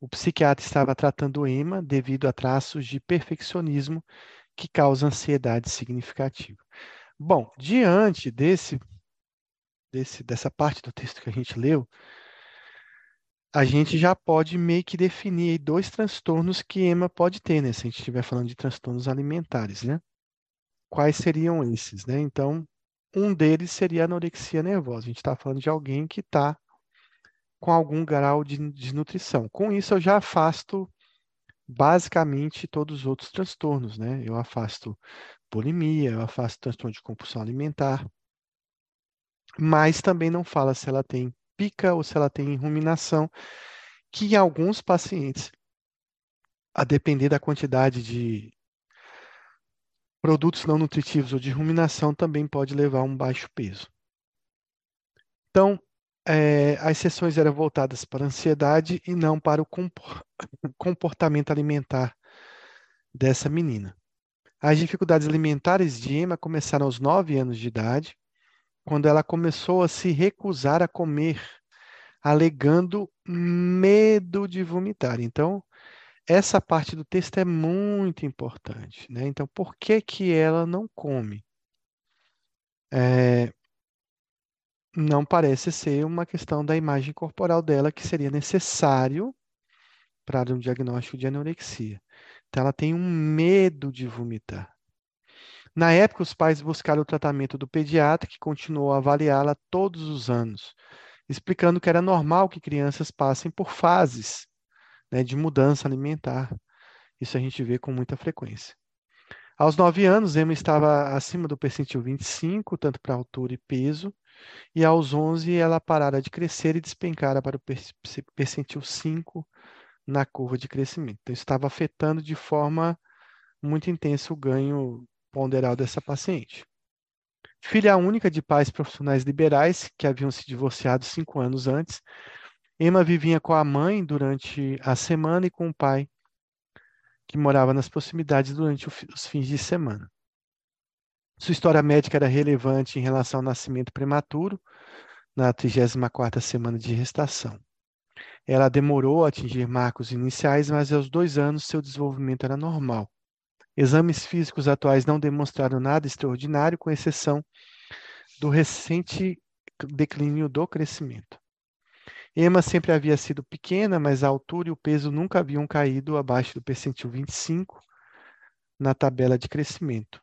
O psiquiatra estava tratando EMA devido a traços de perfeccionismo que causam ansiedade significativa. Bom, diante desse, desse, dessa parte do texto que a gente leu, a gente já pode meio que definir dois transtornos que EMA pode ter, né? Se a gente estiver falando de transtornos alimentares, né? Quais seriam esses, né? Então, um deles seria a anorexia nervosa. A gente está falando de alguém que está com algum grau de desnutrição. Com isso, eu já afasto basicamente todos os outros transtornos, né? Eu afasto bulimia, eu afasto transtorno de compulsão alimentar, mas também não fala se ela tem pica ou se ela tem ruminação, que em alguns pacientes, a depender da quantidade de produtos não nutritivos ou de ruminação, também pode levar a um baixo peso. Então, é, as sessões eram voltadas para a ansiedade e não para o comportamento alimentar dessa menina. As dificuldades alimentares de Emma começaram aos 9 anos de idade quando ela começou a se recusar a comer, alegando medo de vomitar. Então, essa parte do texto é muito importante, né? Então, por que que ela não come? É, não parece ser uma questão da imagem corporal dela que seria necessário para um diagnóstico de anorexia. Então, ela tem um medo de vomitar. Na época, os pais buscaram o tratamento do pediatra, que continuou a avaliá-la todos os anos, explicando que era normal que crianças passem por fases né, de mudança alimentar. Isso a gente vê com muita frequência. Aos nove anos, Emma estava acima do percentil 25, tanto para altura e peso, e aos 11 ela parara de crescer e despencara para o percentil 5 na curva de crescimento. Então, estava afetando de forma muito intensa o ganho ponderal dessa paciente. Filha única de pais profissionais liberais que haviam se divorciado cinco anos antes, Emma vivia com a mãe durante a semana e com o pai, que morava nas proximidades durante os fins de semana. Sua história médica era relevante em relação ao nascimento prematuro, na 34ª semana de gestação. Ela demorou a atingir marcos iniciais, mas aos dois anos seu desenvolvimento era normal. Exames físicos atuais não demonstraram nada extraordinário, com exceção do recente declínio do crescimento. Emma sempre havia sido pequena, mas a altura e o peso nunca haviam caído abaixo do percentil 25 na tabela de crescimento.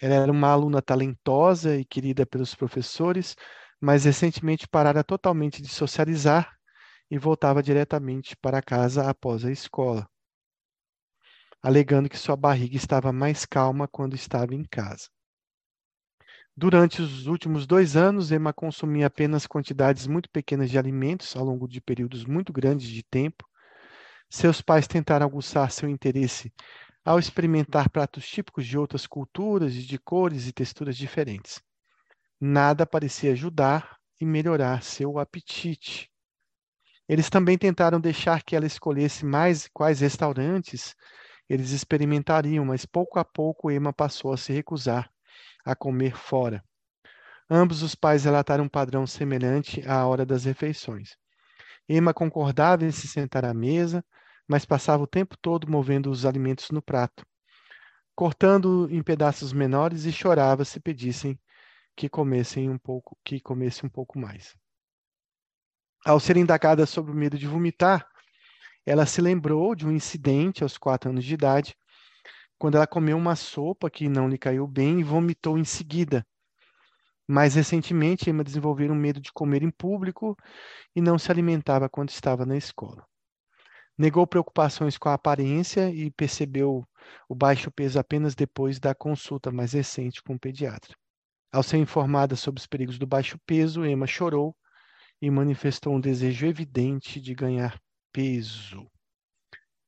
Ela era uma aluna talentosa e querida pelos professores, mas recentemente parara totalmente de socializar e voltava diretamente para casa após a escola alegando que sua barriga estava mais calma quando estava em casa. Durante os últimos dois anos, Emma consumia apenas quantidades muito pequenas de alimentos ao longo de períodos muito grandes de tempo. Seus pais tentaram aguçar seu interesse ao experimentar pratos típicos de outras culturas e de cores e texturas diferentes. Nada parecia ajudar e melhorar seu apetite. Eles também tentaram deixar que ela escolhesse mais quais restaurantes eles experimentariam, mas pouco a pouco Emma passou a se recusar a comer fora. Ambos os pais relataram um padrão semelhante à hora das refeições. Emma concordava em se sentar à mesa, mas passava o tempo todo movendo os alimentos no prato, cortando em pedaços menores e chorava se pedissem que comessem um pouco, que comesse um pouco mais. Ao ser indagada sobre o medo de vomitar, ela se lembrou de um incidente aos quatro anos de idade, quando ela comeu uma sopa que não lhe caiu bem e vomitou em seguida. Mais recentemente, Emma desenvolveu um medo de comer em público e não se alimentava quando estava na escola. Negou preocupações com a aparência e percebeu o baixo peso apenas depois da consulta mais recente com o pediatra. Ao ser informada sobre os perigos do baixo peso, Emma chorou e manifestou um desejo evidente de ganhar peso.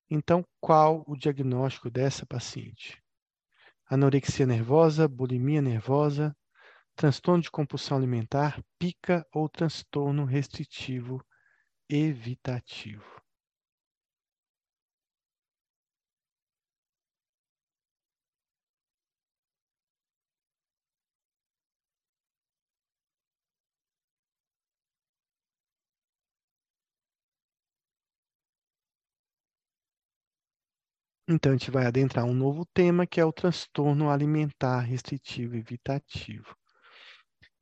Então, qual o diagnóstico dessa paciente? Anorexia nervosa, bulimia nervosa, transtorno de compulsão alimentar, pica ou transtorno restritivo evitativo. Então, a gente vai adentrar um novo tema, que é o transtorno alimentar restritivo evitativo,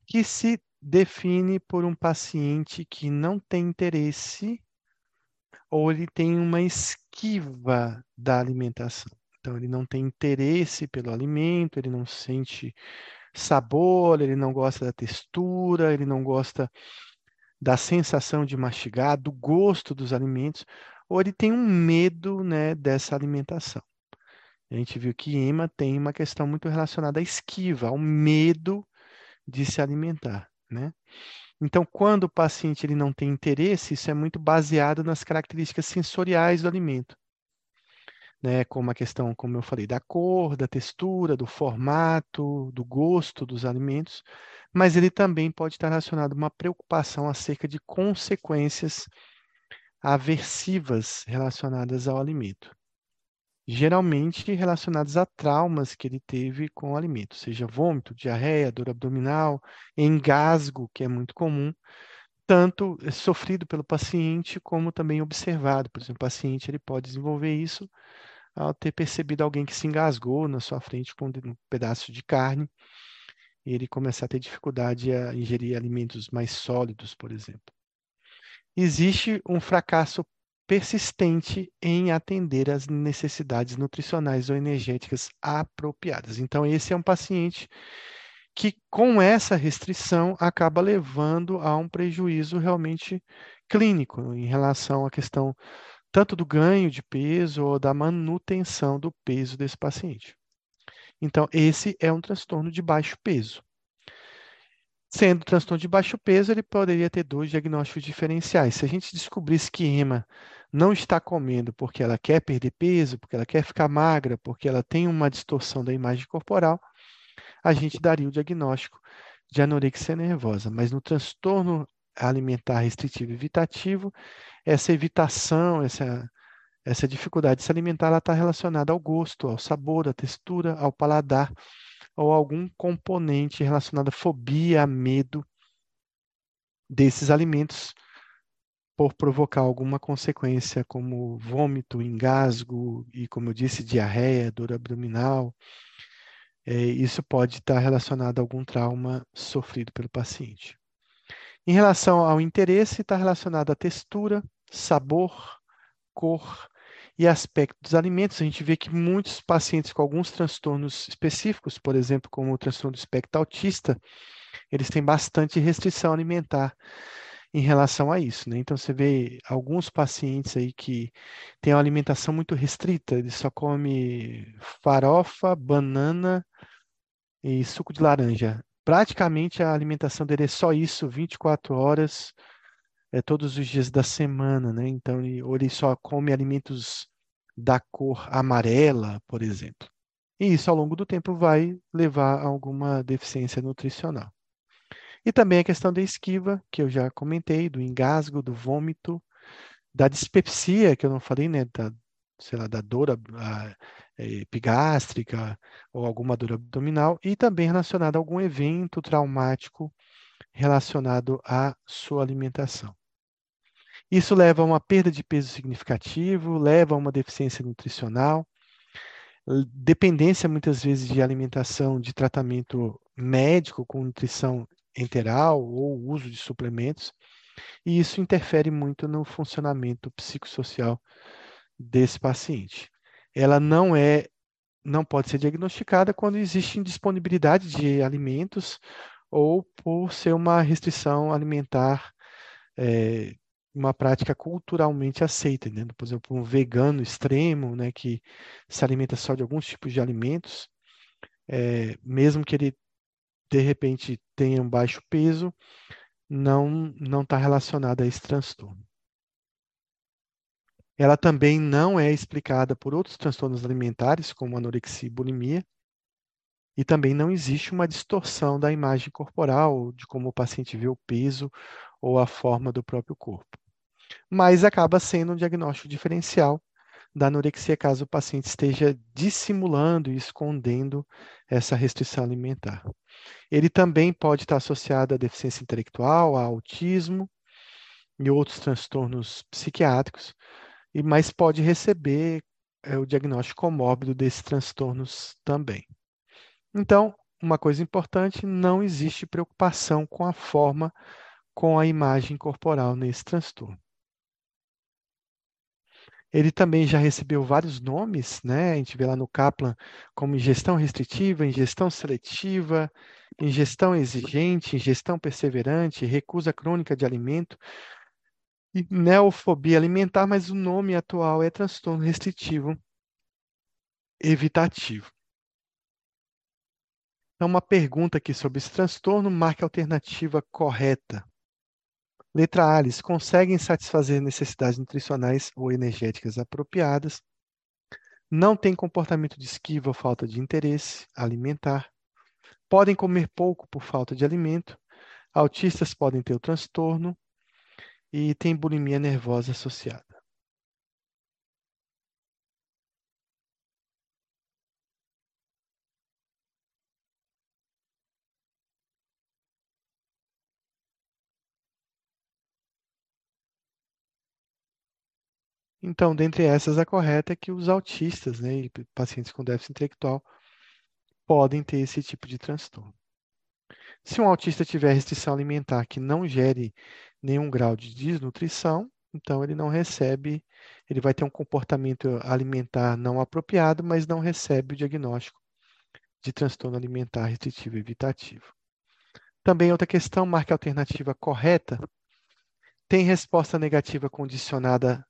que se define por um paciente que não tem interesse ou ele tem uma esquiva da alimentação. Então, ele não tem interesse pelo alimento, ele não sente sabor, ele não gosta da textura, ele não gosta da sensação de mastigar, do gosto dos alimentos, ou ele tem um medo né, dessa alimentação. A gente viu que Emma tem uma questão muito relacionada à esquiva, ao medo de se alimentar. Né? Então, quando o paciente ele não tem interesse, isso é muito baseado nas características sensoriais do alimento. Né, como a questão, como eu falei, da cor, da textura, do formato, do gosto dos alimentos, mas ele também pode estar relacionado a uma preocupação acerca de consequências aversivas relacionadas ao alimento, geralmente relacionadas a traumas que ele teve com o alimento, seja vômito, diarreia, dor abdominal, engasgo, que é muito comum, tanto sofrido pelo paciente como também observado. Por exemplo, o paciente ele pode desenvolver isso ao ter percebido alguém que se engasgou na sua frente com um pedaço de carne e ele começar a ter dificuldade a ingerir alimentos mais sólidos, por exemplo existe um fracasso persistente em atender às necessidades nutricionais ou energéticas apropriadas. Então, esse é um paciente que, com essa restrição, acaba levando a um prejuízo realmente clínico em relação à questão tanto do ganho de peso ou da manutenção do peso desse paciente. Então, esse é um transtorno de baixo peso. Sendo transtorno de baixo peso, ele poderia ter dois diagnósticos diferenciais. Se a gente descobrisse que Emma não está comendo porque ela quer perder peso, porque ela quer ficar magra, porque ela tem uma distorção da imagem corporal, a gente daria o diagnóstico de anorexia nervosa. Mas no transtorno alimentar restritivo evitativo, essa evitação, essa, essa dificuldade de se alimentar, ela está relacionada ao gosto, ao sabor, à textura, ao paladar ou algum componente relacionado à fobia, a medo desses alimentos por provocar alguma consequência como vômito, engasgo e, como eu disse, diarreia, dor abdominal. É, isso pode estar relacionado a algum trauma sofrido pelo paciente. Em relação ao interesse, está relacionado à textura, sabor, cor e aspecto dos alimentos, a gente vê que muitos pacientes com alguns transtornos específicos, por exemplo, como o transtorno do espectro autista, eles têm bastante restrição alimentar em relação a isso, né? Então você vê alguns pacientes aí que têm uma alimentação muito restrita, ele só come farofa, banana e suco de laranja. Praticamente a alimentação dele é só isso, 24 horas, é, todos os dias da semana, né? Então, ele, ou ele só come alimentos da cor amarela, por exemplo. E isso, ao longo do tempo, vai levar a alguma deficiência nutricional. E também a questão da esquiva, que eu já comentei, do engasgo, do vômito, da dispepsia, que eu não falei, né? Da, sei lá, da dor, a, epigástrica ou alguma dor abdominal e também relacionada a algum evento traumático relacionado à sua alimentação. Isso leva a uma perda de peso significativo, leva a uma deficiência nutricional, dependência muitas vezes de alimentação, de tratamento médico com nutrição enteral ou uso de suplementos, e isso interfere muito no funcionamento psicossocial desse paciente. Ela não é não pode ser diagnosticada quando existe indisponibilidade de alimentos ou por ser uma restrição alimentar, é, uma prática culturalmente aceita, né? por exemplo, um vegano extremo, né, que se alimenta só de alguns tipos de alimentos, é, mesmo que ele de repente tenha um baixo peso, não não está relacionada a esse transtorno. Ela também não é explicada por outros transtornos alimentares, como anorexia e bulimia, e também não existe uma distorção da imagem corporal, de como o paciente vê o peso ou a forma do próprio corpo. Mas acaba sendo um diagnóstico diferencial da anorexia caso o paciente esteja dissimulando e escondendo essa restrição alimentar. Ele também pode estar associado à deficiência intelectual, a autismo e outros transtornos psiquiátricos, mas pode receber é, o diagnóstico comórbido desses transtornos também. Então, uma coisa importante, não existe preocupação com a forma, com a imagem corporal nesse transtorno. Ele também já recebeu vários nomes, né? A gente vê lá no Kaplan como ingestão restritiva, ingestão seletiva, ingestão exigente, ingestão perseverante, recusa crônica de alimento e neofobia alimentar, mas o nome atual é transtorno restritivo evitativo. Então, uma pergunta aqui sobre esse transtorno, marque a alternativa correta. Letra A, eles conseguem satisfazer necessidades nutricionais ou energéticas apropriadas, não têm comportamento de esquiva ou falta de interesse alimentar, podem comer pouco por falta de alimento, autistas podem ter o transtorno e tem bulimia nervosa associada. Então, dentre essas, a correta é que os autistas, né, e pacientes com déficit intelectual, podem ter esse tipo de transtorno. Se um autista tiver restrição alimentar que não gere nenhum grau de desnutrição, então ele não recebe, ele vai ter um comportamento alimentar não apropriado, mas não recebe o diagnóstico de transtorno alimentar restritivo evitativo. Também outra questão, marque a alternativa correta. Tem resposta negativa condicionada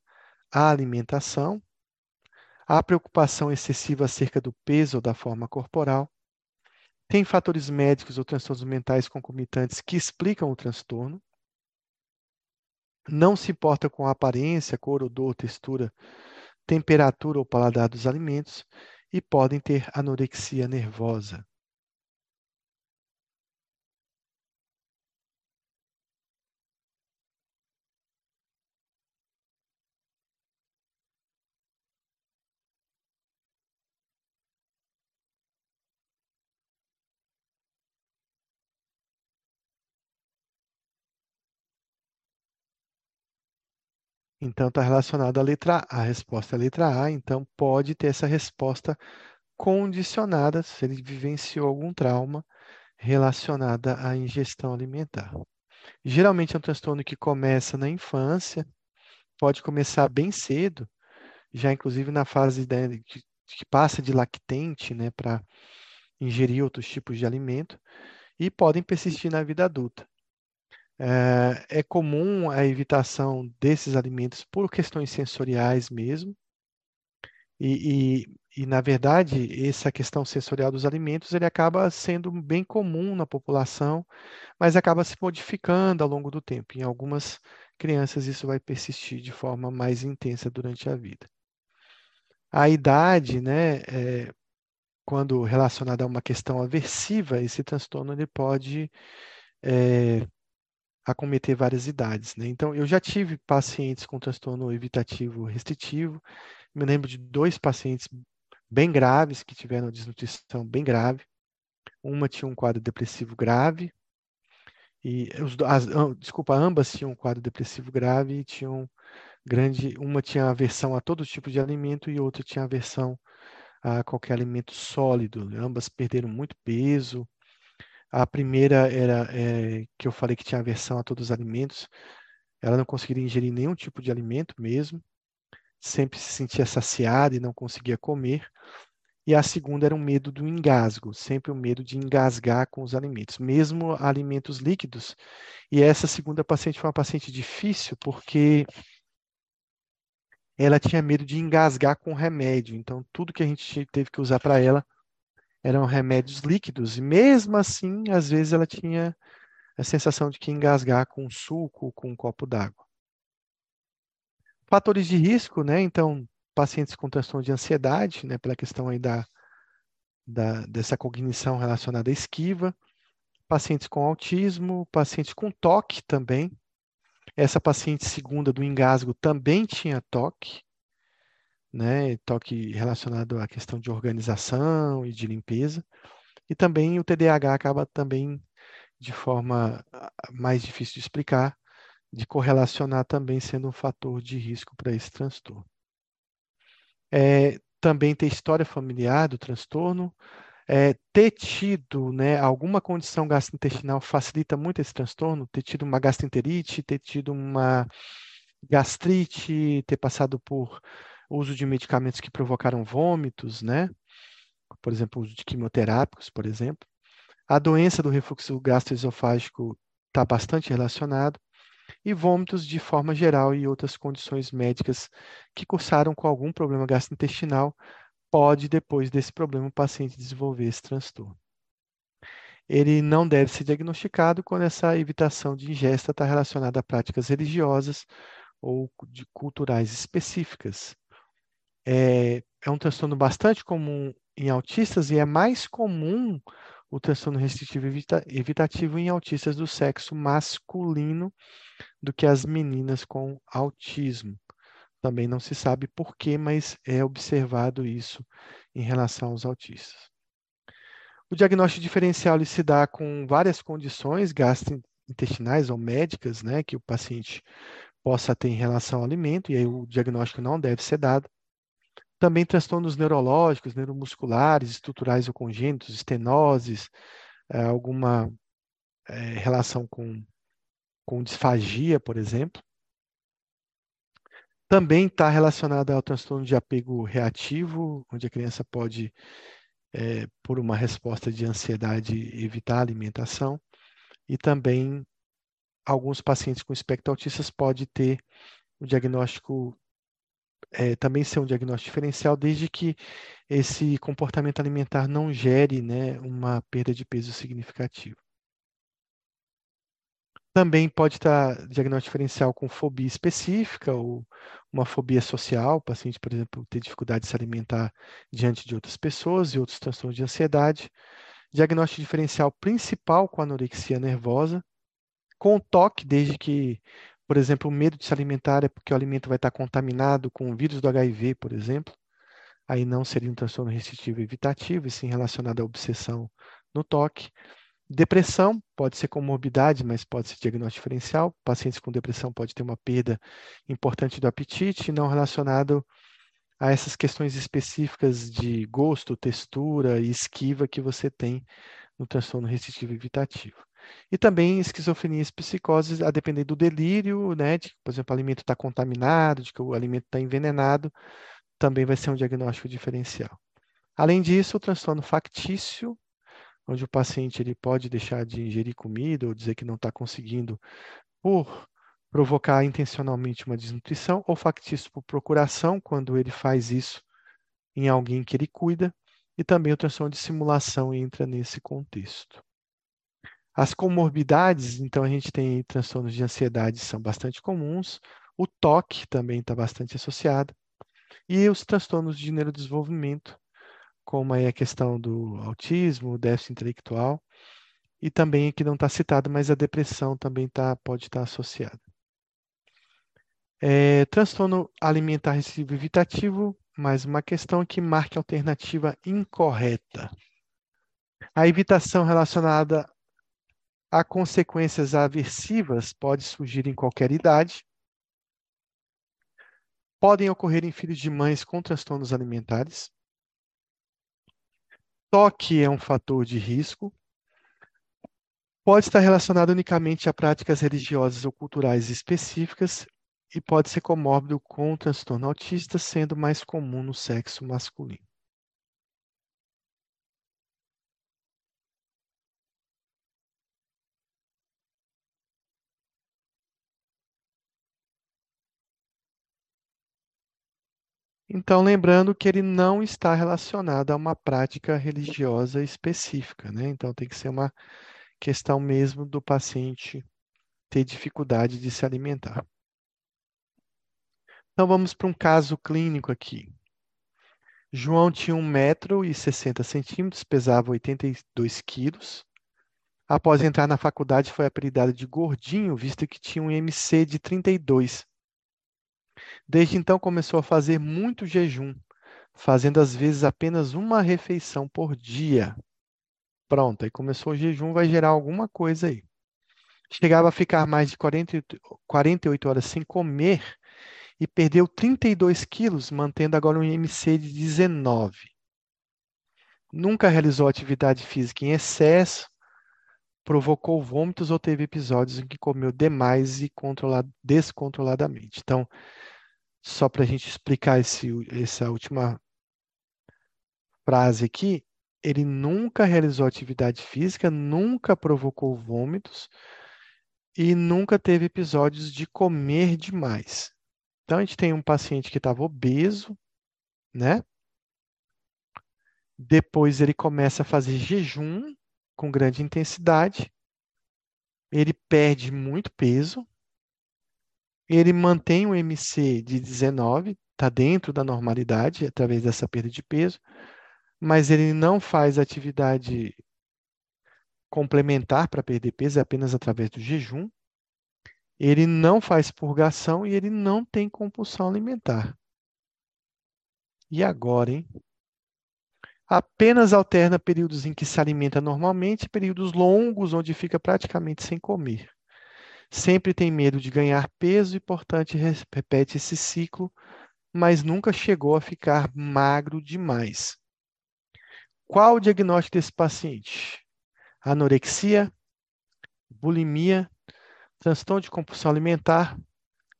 à alimentação, à preocupação excessiva acerca do peso ou da forma corporal, tem fatores médicos ou transtornos mentais concomitantes que explicam o transtorno, não se importa com a aparência, cor, odor, textura, temperatura ou paladar dos alimentos e podem ter anorexia nervosa. Então, está relacionado à letra A. A resposta é a letra A, então pode ter essa resposta condicionada se ele vivenciou algum trauma relacionada à ingestão alimentar. Geralmente é um transtorno que começa na infância, pode começar bem cedo, já inclusive na fase de, que, que passa de lactente né, para ingerir outros tipos de alimento, e podem persistir na vida adulta. É, é comum a evitação desses alimentos por questões sensoriais mesmo, e, e, e, na verdade, essa questão sensorial dos alimentos ele acaba sendo bem comum na população, mas acaba se modificando ao longo do tempo. Em algumas crianças, isso vai persistir de forma mais intensa durante a vida. A idade, né, é, quando relacionada a uma questão aversiva, esse transtorno ele pode é, acometer várias idades. Né? Então, eu já tive pacientes com transtorno evitativo restritivo, me lembro de dois pacientes bem graves, que tiveram desnutrição bem grave. Uma tinha um quadro depressivo grave, e os, as, desculpa, ambas tinham um quadro depressivo grave e tinham grande, uma tinha aversão a todo tipo de alimento e outra tinha aversão a qualquer alimento sólido. Ambas perderam muito peso. A primeira era é, que eu falei que tinha aversão a todos os alimentos. Ela não conseguiria ingerir nenhum tipo de alimento mesmo. Sempre se sentia saciada e não conseguia comer. E a segunda era o medo do engasgo, sempre o medo de engasgar com os alimentos, mesmo alimentos líquidos. E essa segunda paciente foi uma paciente difícil porque ela tinha medo de engasgar com remédio. Então, tudo que a gente teve que usar para ela eram remédios líquidos. E mesmo assim, às vezes ela tinha a sensação de que engasgar com um suco, com um copo d'água. Fatores de risco, né? Então, pacientes com transtorno de ansiedade, né? Pela questão aí da, da, dessa cognição relacionada à esquiva. Pacientes com autismo, pacientes com toque também, essa paciente segunda do engasgo também tinha toque, né? Toque relacionado à questão de organização e de limpeza. E também o TDAH acaba também de forma ah, mais difícil de explicar, de correlacionar também sendo um fator de risco para esse transtorno. É, também ter história familiar do transtorno, é, ter tido né, alguma condição gastrointestinal facilita muito esse transtorno, ter tido uma gastroenterite, ter tido uma gastrite, ter passado por uso de medicamentos que provocaram vômitos, né? Por exemplo, uso de quimioterápicos, por exemplo. A doença do refluxo gastroesofágico está bastante relacionado e vômitos de forma geral e outras condições médicas que cursaram com algum problema gastrointestinal pode, depois desse problema, o paciente desenvolver esse transtorno. Ele não deve ser diagnosticado quando essa evitação de ingesta está relacionada a práticas religiosas ou culturais específicas. É, é um transtorno bastante comum em autistas e é mais comum o transtorno restritivo evita evitativo em autistas do sexo masculino do que as meninas com autismo. Também não se sabe por quê, mas é observado isso em relação aos autistas. O diagnóstico diferencial se dá com várias condições gastrointestinais ou médicas, né, que o paciente possa ter em relação ao alimento, e aí o diagnóstico não deve ser dado. Também transtornos neurológicos, neuromusculares, estruturais ou congênitos, estenoses, eh, alguma é, relação com, com disfagia, por exemplo. Também está relacionada ao transtorno de apego reativo, onde a criança pode, é, por uma resposta de ansiedade, evitar a alimentação. E também alguns pacientes com espectro autistas pode ter o diagnóstico, é, também ser um diagnóstico diferencial, desde que esse comportamento alimentar não gere né, uma perda de peso significativa. Também pode estar diagnóstico diferencial com fobia específica ou uma fobia social, o paciente, por exemplo, ter dificuldade de se alimentar diante de outras pessoas e outros transtornos de ansiedade. Diagnóstico diferencial principal com anorexia nervosa, com toque, desde que, por exemplo, o medo de se alimentar é porque o alimento vai estar contaminado com o vírus do HIV, por exemplo. Aí não seria um transtorno restritivo evitativo, e sim relacionado à obsessão no toque. Depressão pode ser comorbidade, mas pode ser diagnóstico diferencial. Pacientes com depressão pode ter uma perda importante do apetite, não relacionado a essas questões específicas de gosto, textura e esquiva que você tem no transtorno restritivo evitativo. E também esquizofrenias psicoses, a depender do delírio, né, de por exemplo, o alimento está contaminado, de que o alimento está envenenado, também vai ser um diagnóstico diferencial. Além disso, o transtorno factício, onde o paciente ele pode deixar de ingerir comida ou dizer que não está conseguindo por provocar intencionalmente uma desnutrição, ou factício por procuração, quando ele faz isso em alguém que ele cuida, e também o transtorno de simulação entra nesse contexto. As comorbidades, então a gente tem transtornos de ansiedade são bastante comuns, o toque também está bastante associado, e os transtornos de neurodesenvolvimento, como aí a questão do autismo, déficit intelectual, e também aqui não está citado, mas a depressão também tá, pode estar tá associada. É, transtorno alimentar restritivo evitativo, mais uma questão que marque a alternativa incorreta. A evitação relacionada a consequências aversivas pode surgir em qualquer idade. Podem ocorrer em filhos de mães com transtornos alimentares. Toque é um fator de risco. Pode estar relacionado unicamente a práticas religiosas ou culturais específicas e pode ser comórbido com transtorno autista, sendo mais comum no sexo masculino. Então, lembrando que ele não está relacionado a uma prática religiosa específica, né? Então, tem que ser uma questão mesmo do paciente ter dificuldade de se alimentar. Então vamos para um caso clínico aqui. João tinha 1 metro e 60 centímetros, pesava 82 quilos. Após entrar na faculdade, foi apelidado de gordinho, visto que tinha um MC de 32. Desde então começou a fazer muito jejum, fazendo às vezes apenas uma refeição por dia. Pronto, aí começou o jejum, vai gerar alguma coisa aí. Chegava a ficar mais de 40, 48 horas sem comer e perdeu 32 quilos, mantendo agora um IMC de 19. Nunca realizou atividade física em excesso, provocou vômitos ou teve episódios em que comeu demais e descontroladamente. Então, só para a gente explicar esse, essa última frase aqui, ele nunca realizou atividade física, nunca provocou vômitos e nunca teve episódios de comer demais. Então, a gente tem um paciente que estava obeso, né? Depois ele começa a fazer jejum com grande intensidade. Ele perde muito peso. Ele mantém o MC de 19, está dentro da normalidade através dessa perda de peso, mas ele não faz atividade complementar para perder peso, é apenas através do jejum ele não faz purgação e ele não tem compulsão alimentar. E agora, hein? Apenas alterna períodos em que se alimenta normalmente e períodos longos onde fica praticamente sem comer. Sempre tem medo de ganhar peso e, portanto, repete esse ciclo, mas nunca chegou a ficar magro demais. Qual o diagnóstico desse paciente? Anorexia, bulimia, transtorno de compulsão alimentar,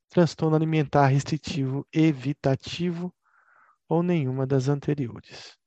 transtorno alimentar restritivo evitativo ou nenhuma das anteriores.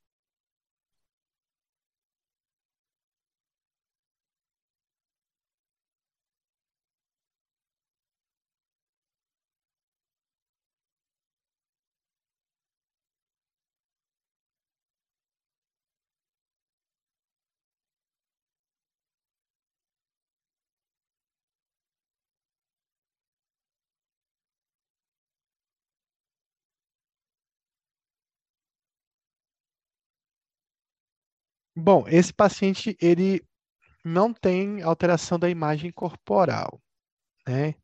Bom, esse paciente ele não tem alteração da imagem corporal, né?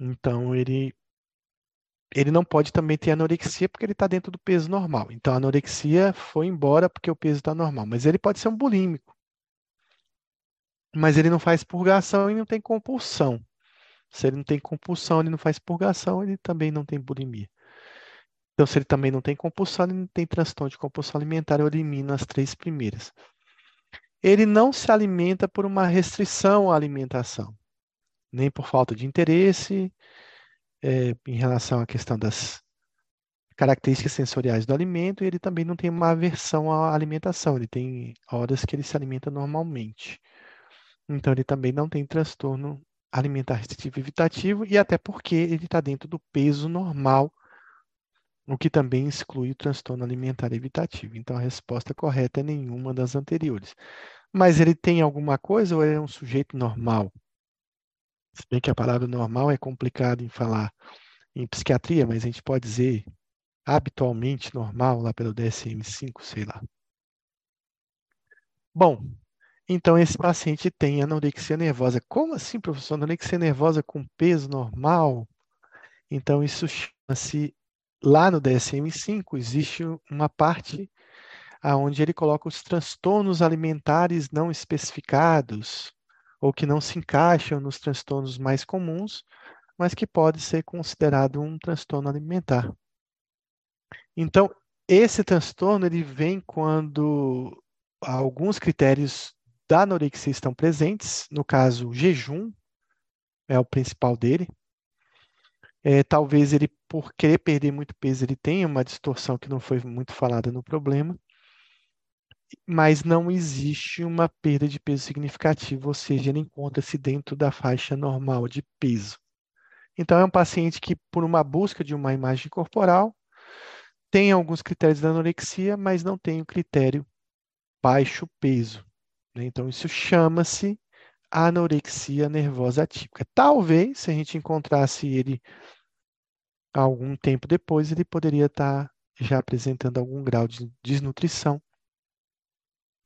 Então ele ele não pode também ter anorexia porque ele está dentro do peso normal. Então a anorexia foi embora porque o peso está normal, mas ele pode ser um bulímico. Mas ele não faz purgação e não tem compulsão. Se ele não tem compulsão, ele não faz purgação, ele também não tem bulimia. Então, se ele também não tem compulsão, ele não tem transtorno de compulsão alimentar, eu elimino as três primeiras. Ele não se alimenta por uma restrição à alimentação, nem por falta de interesse é, em relação à questão das características sensoriais do alimento, e ele também não tem uma aversão à alimentação, ele tem horas que ele se alimenta normalmente. Então, ele também não tem transtorno alimentar restritivo evitativo, e até porque ele está dentro do peso normal o que também exclui o transtorno alimentar evitativo. Então, a resposta correta é nenhuma das anteriores. Mas ele tem alguma coisa ou é um sujeito normal? Se bem que a palavra normal é complicado em falar em psiquiatria, mas a gente pode dizer habitualmente normal, lá pelo DSM-5, sei lá. Bom, então esse paciente tem anorexia nervosa. Como assim, professor? Anorexia nervosa com peso normal? Então, isso chama-se lá no DSM-5 existe uma parte aonde ele coloca os transtornos alimentares não especificados ou que não se encaixam nos transtornos mais comuns, mas que pode ser considerado um transtorno alimentar. Então, esse transtorno ele vem quando alguns critérios da anorexia estão presentes, no caso, o jejum é o principal dele. É, talvez ele, por querer perder muito peso, ele tenha uma distorção que não foi muito falada no problema, mas não existe uma perda de peso significativa, ou seja, ele encontra-se dentro da faixa normal de peso. Então, é um paciente que, por uma busca de uma imagem corporal, tem alguns critérios da anorexia, mas não tem o critério baixo peso. Né? Então, isso chama-se anorexia nervosa atípica. Talvez, se a gente encontrasse ele algum tempo depois, ele poderia estar já apresentando algum grau de desnutrição.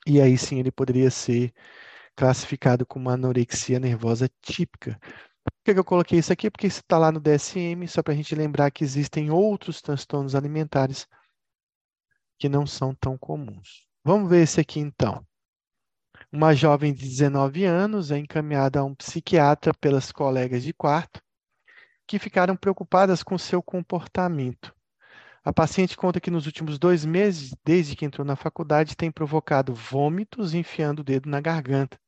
E aí sim ele poderia ser classificado como anorexia nervosa típica. Por que eu coloquei isso aqui? Porque isso está lá no DSM, só para a gente lembrar que existem outros transtornos alimentares que não são tão comuns. Vamos ver esse aqui então. Uma jovem de 19 anos é encaminhada a um psiquiatra pelas colegas de quarto que ficaram preocupadas com seu comportamento. A paciente conta que nos últimos dois meses, desde que entrou na faculdade, tem provocado vômitos enfiando o dedo na garganta.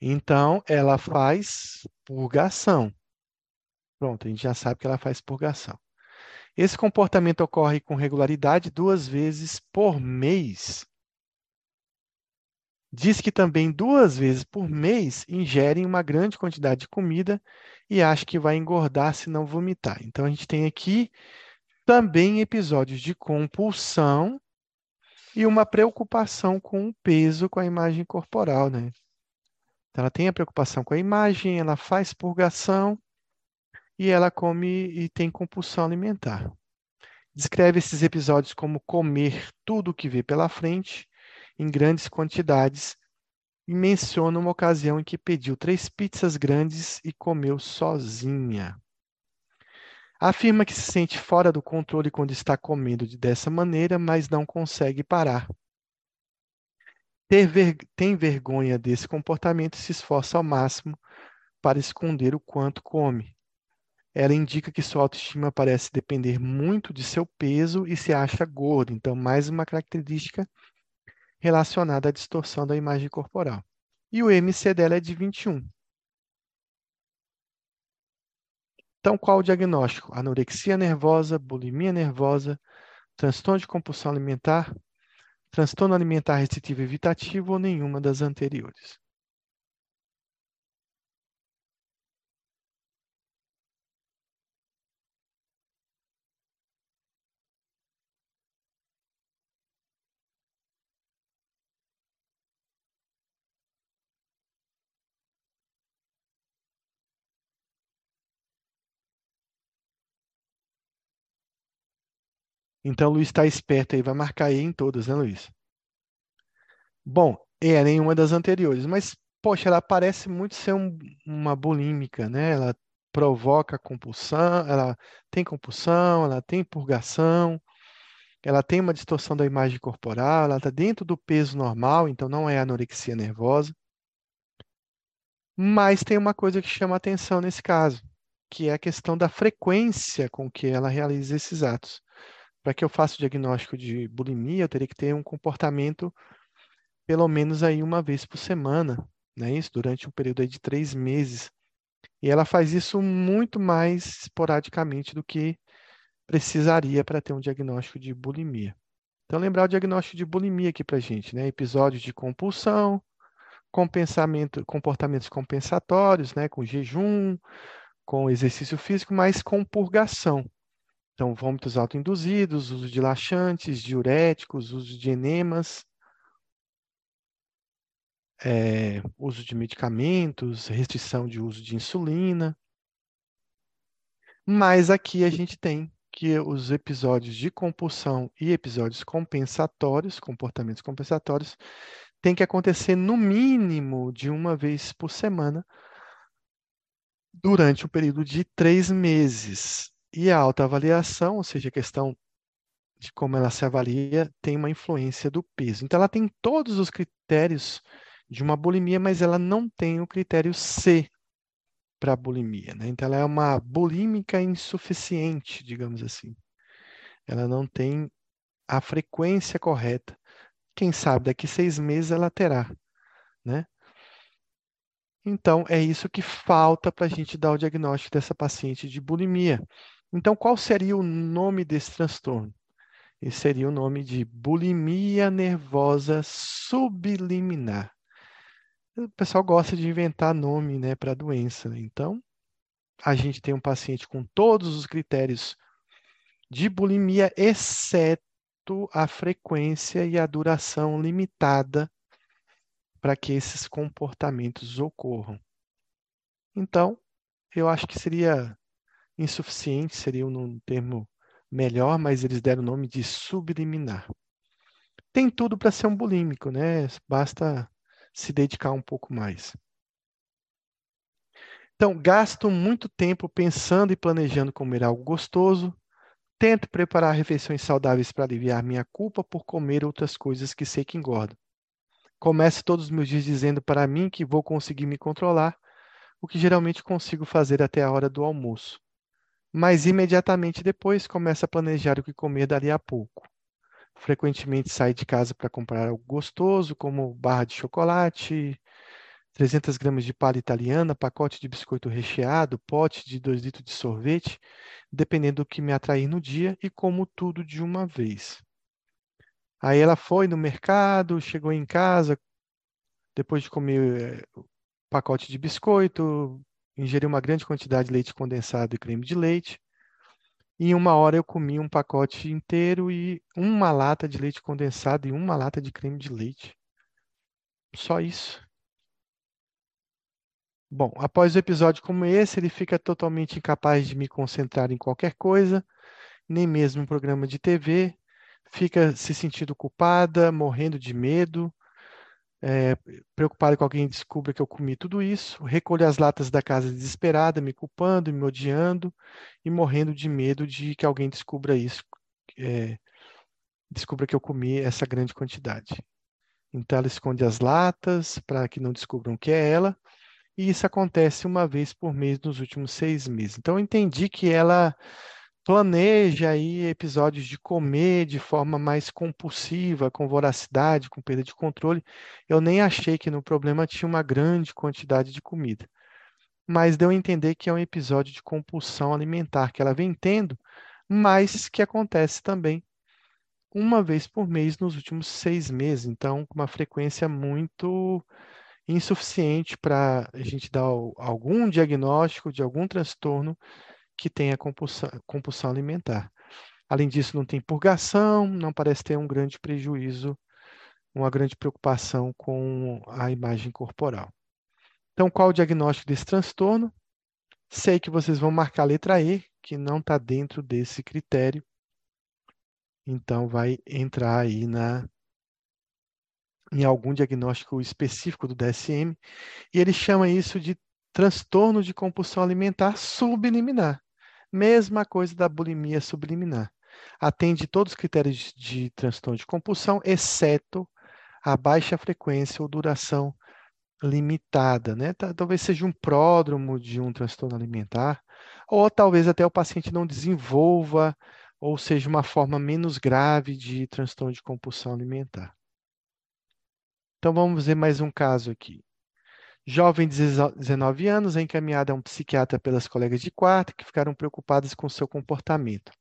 Então, ela faz purgação. Pronto, a gente já sabe que ela faz purgação. Esse comportamento ocorre com regularidade duas vezes por mês. Diz que também duas vezes por mês ingerem uma grande quantidade de comida e acha que vai engordar se não vomitar. Então, a gente tem aqui também episódios de compulsão e uma preocupação com o peso, com a imagem corporal, né? Então, ela tem a preocupação com a imagem, ela faz purgação e ela come e tem compulsão alimentar. Descreve esses episódios como comer tudo o que vê pela frente, em grandes quantidades, e menciona uma ocasião em que pediu três pizzas grandes e comeu sozinha. Afirma que se sente fora do controle quando está comendo dessa maneira, mas não consegue parar tem vergonha desse comportamento e se esforça ao máximo para esconder o quanto come. Ela indica que sua autoestima parece depender muito de seu peso e se acha gorda, então, mais uma característica relacionada à distorção da imagem corporal. E o MC dela é de 21. Então, qual o diagnóstico? Anorexia nervosa, bulimia nervosa, transtorno de compulsão alimentar, transtorno alimentar restritivo evitativo ou nenhuma das anteriores. Então, Luiz está esperto aí, vai marcar aí em todas, né, Luiz? Bom, é nenhuma das anteriores, mas, poxa, ela parece muito ser um, uma bulímica, né? Ela provoca compulsão, ela tem compulsão, ela tem purgação, ela tem uma distorção da imagem corporal, ela está dentro do peso normal, então não é anorexia nervosa. Mas tem uma coisa que chama atenção nesse caso, que é a questão da frequência com que ela realiza esses atos para que eu faça o diagnóstico de bulimia, eu teria que ter um comportamento pelo menos aí uma vez por semana, né? Isso durante um período de três meses. E ela faz isso muito mais esporadicamente do que precisaria para ter um diagnóstico de bulimia. Então, lembrar o diagnóstico de bulimia aqui para gente, né? Episódios de compulsão, compensamento, comportamentos compensatórios, né? Com jejum, com exercício físico, mas com purgação. Então, vômitos autoinduzidos, uso de laxantes, diuréticos, uso de enemas, é, uso de medicamentos, restrição de uso de insulina. Mas aqui a gente tem que os episódios de compulsão e episódios compensatórios, comportamentos compensatórios, tem que acontecer no mínimo de uma vez por semana durante um período de três meses. E a autoavaliação, ou seja, a questão de como ela se avalia, tem uma influência do peso. Então, ela tem todos os critérios de uma bulimia, mas ela não tem o critério C para bulimia. Né? Então, ela é uma bulímica insuficiente, digamos assim. Ela não tem a frequência correta. Quem sabe daqui seis meses ela terá. Né? Então, é isso que falta para a gente dar o diagnóstico dessa paciente de bulimia. Então, qual seria o nome desse transtorno? Esse seria o nome de bulimia nervosa subliminar. O pessoal gosta de inventar nome né, para a doença. Então, a gente tem um paciente com todos os critérios de bulimia, exceto a frequência e a duração limitada para que esses comportamentos ocorram. Então, eu acho que seria insuficiente, seria um termo melhor, mas eles deram o nome de subliminar. Tem tudo para ser um bulímico, né? Basta se dedicar um pouco mais. Então, gasto muito tempo pensando e planejando comer algo gostoso. Tento preparar refeições saudáveis para aliviar minha culpa por comer outras coisas que sei que engordam. Começo todos os meus dias dizendo para mim que vou conseguir me controlar, o que geralmente consigo fazer até a hora do almoço. Mas imediatamente depois começo a planejar o que comer dali a pouco. Frequentemente saio de casa para comprar algo gostoso, como barra de chocolate, 300 gramas de palha italiana, pacote de biscoito recheado, pote de 2 litros de sorvete, dependendo do que me atrair no dia, e como tudo de uma vez. Aí ela foi no mercado, chegou em casa, depois de comer eh, pacote de biscoito, ingeriu uma grande quantidade de leite condensado e creme de leite. E em uma hora eu comi um pacote inteiro e uma lata de leite condensado e uma lata de creme de leite. Só isso. Bom, após um episódio como esse, ele fica totalmente incapaz de me concentrar em qualquer coisa, nem mesmo um programa de TV, fica se sentindo culpada, morrendo de medo, é, preocupada com alguém descubra que eu comi tudo isso, recolho as latas da casa desesperada, me culpando, me odiando e morrendo de medo de que alguém descubra isso, é, descubra que eu comi essa grande quantidade. Então ela esconde as latas para que não descubram que é ela, e isso acontece uma vez por mês nos últimos seis meses. Então eu entendi que ela planeja aí episódios de comer de forma mais compulsiva, com voracidade, com perda de controle. Eu nem achei que no problema tinha uma grande quantidade de comida. Mas deu a entender que é um episódio de compulsão alimentar que ela vem tendo, mas que acontece também uma vez por mês nos últimos seis meses. Então, com uma frequência muito insuficiente para a gente dar algum diagnóstico de algum transtorno que tem a compulsão, compulsão alimentar. Além disso, não tem purgação, não parece ter um grande prejuízo, uma grande preocupação com a imagem corporal. Então, qual o diagnóstico desse transtorno? Sei que vocês vão marcar a letra E, que não está dentro desse critério. Então, vai entrar aí na, em algum diagnóstico específico do DSM, e ele chama isso de transtorno de compulsão alimentar subliminar. Mesma coisa da bulimia subliminar. Atende todos os critérios de transtorno de compulsão, exceto a baixa frequência ou duração limitada, né? Talvez seja um pródromo de um transtorno alimentar, ou talvez até o paciente não desenvolva, ou seja uma forma menos grave de transtorno de compulsão alimentar. Então vamos ver mais um caso aqui. Jovem de 19 anos é encaminhada a um psiquiatra pelas colegas de quarto que ficaram preocupadas com seu comportamento.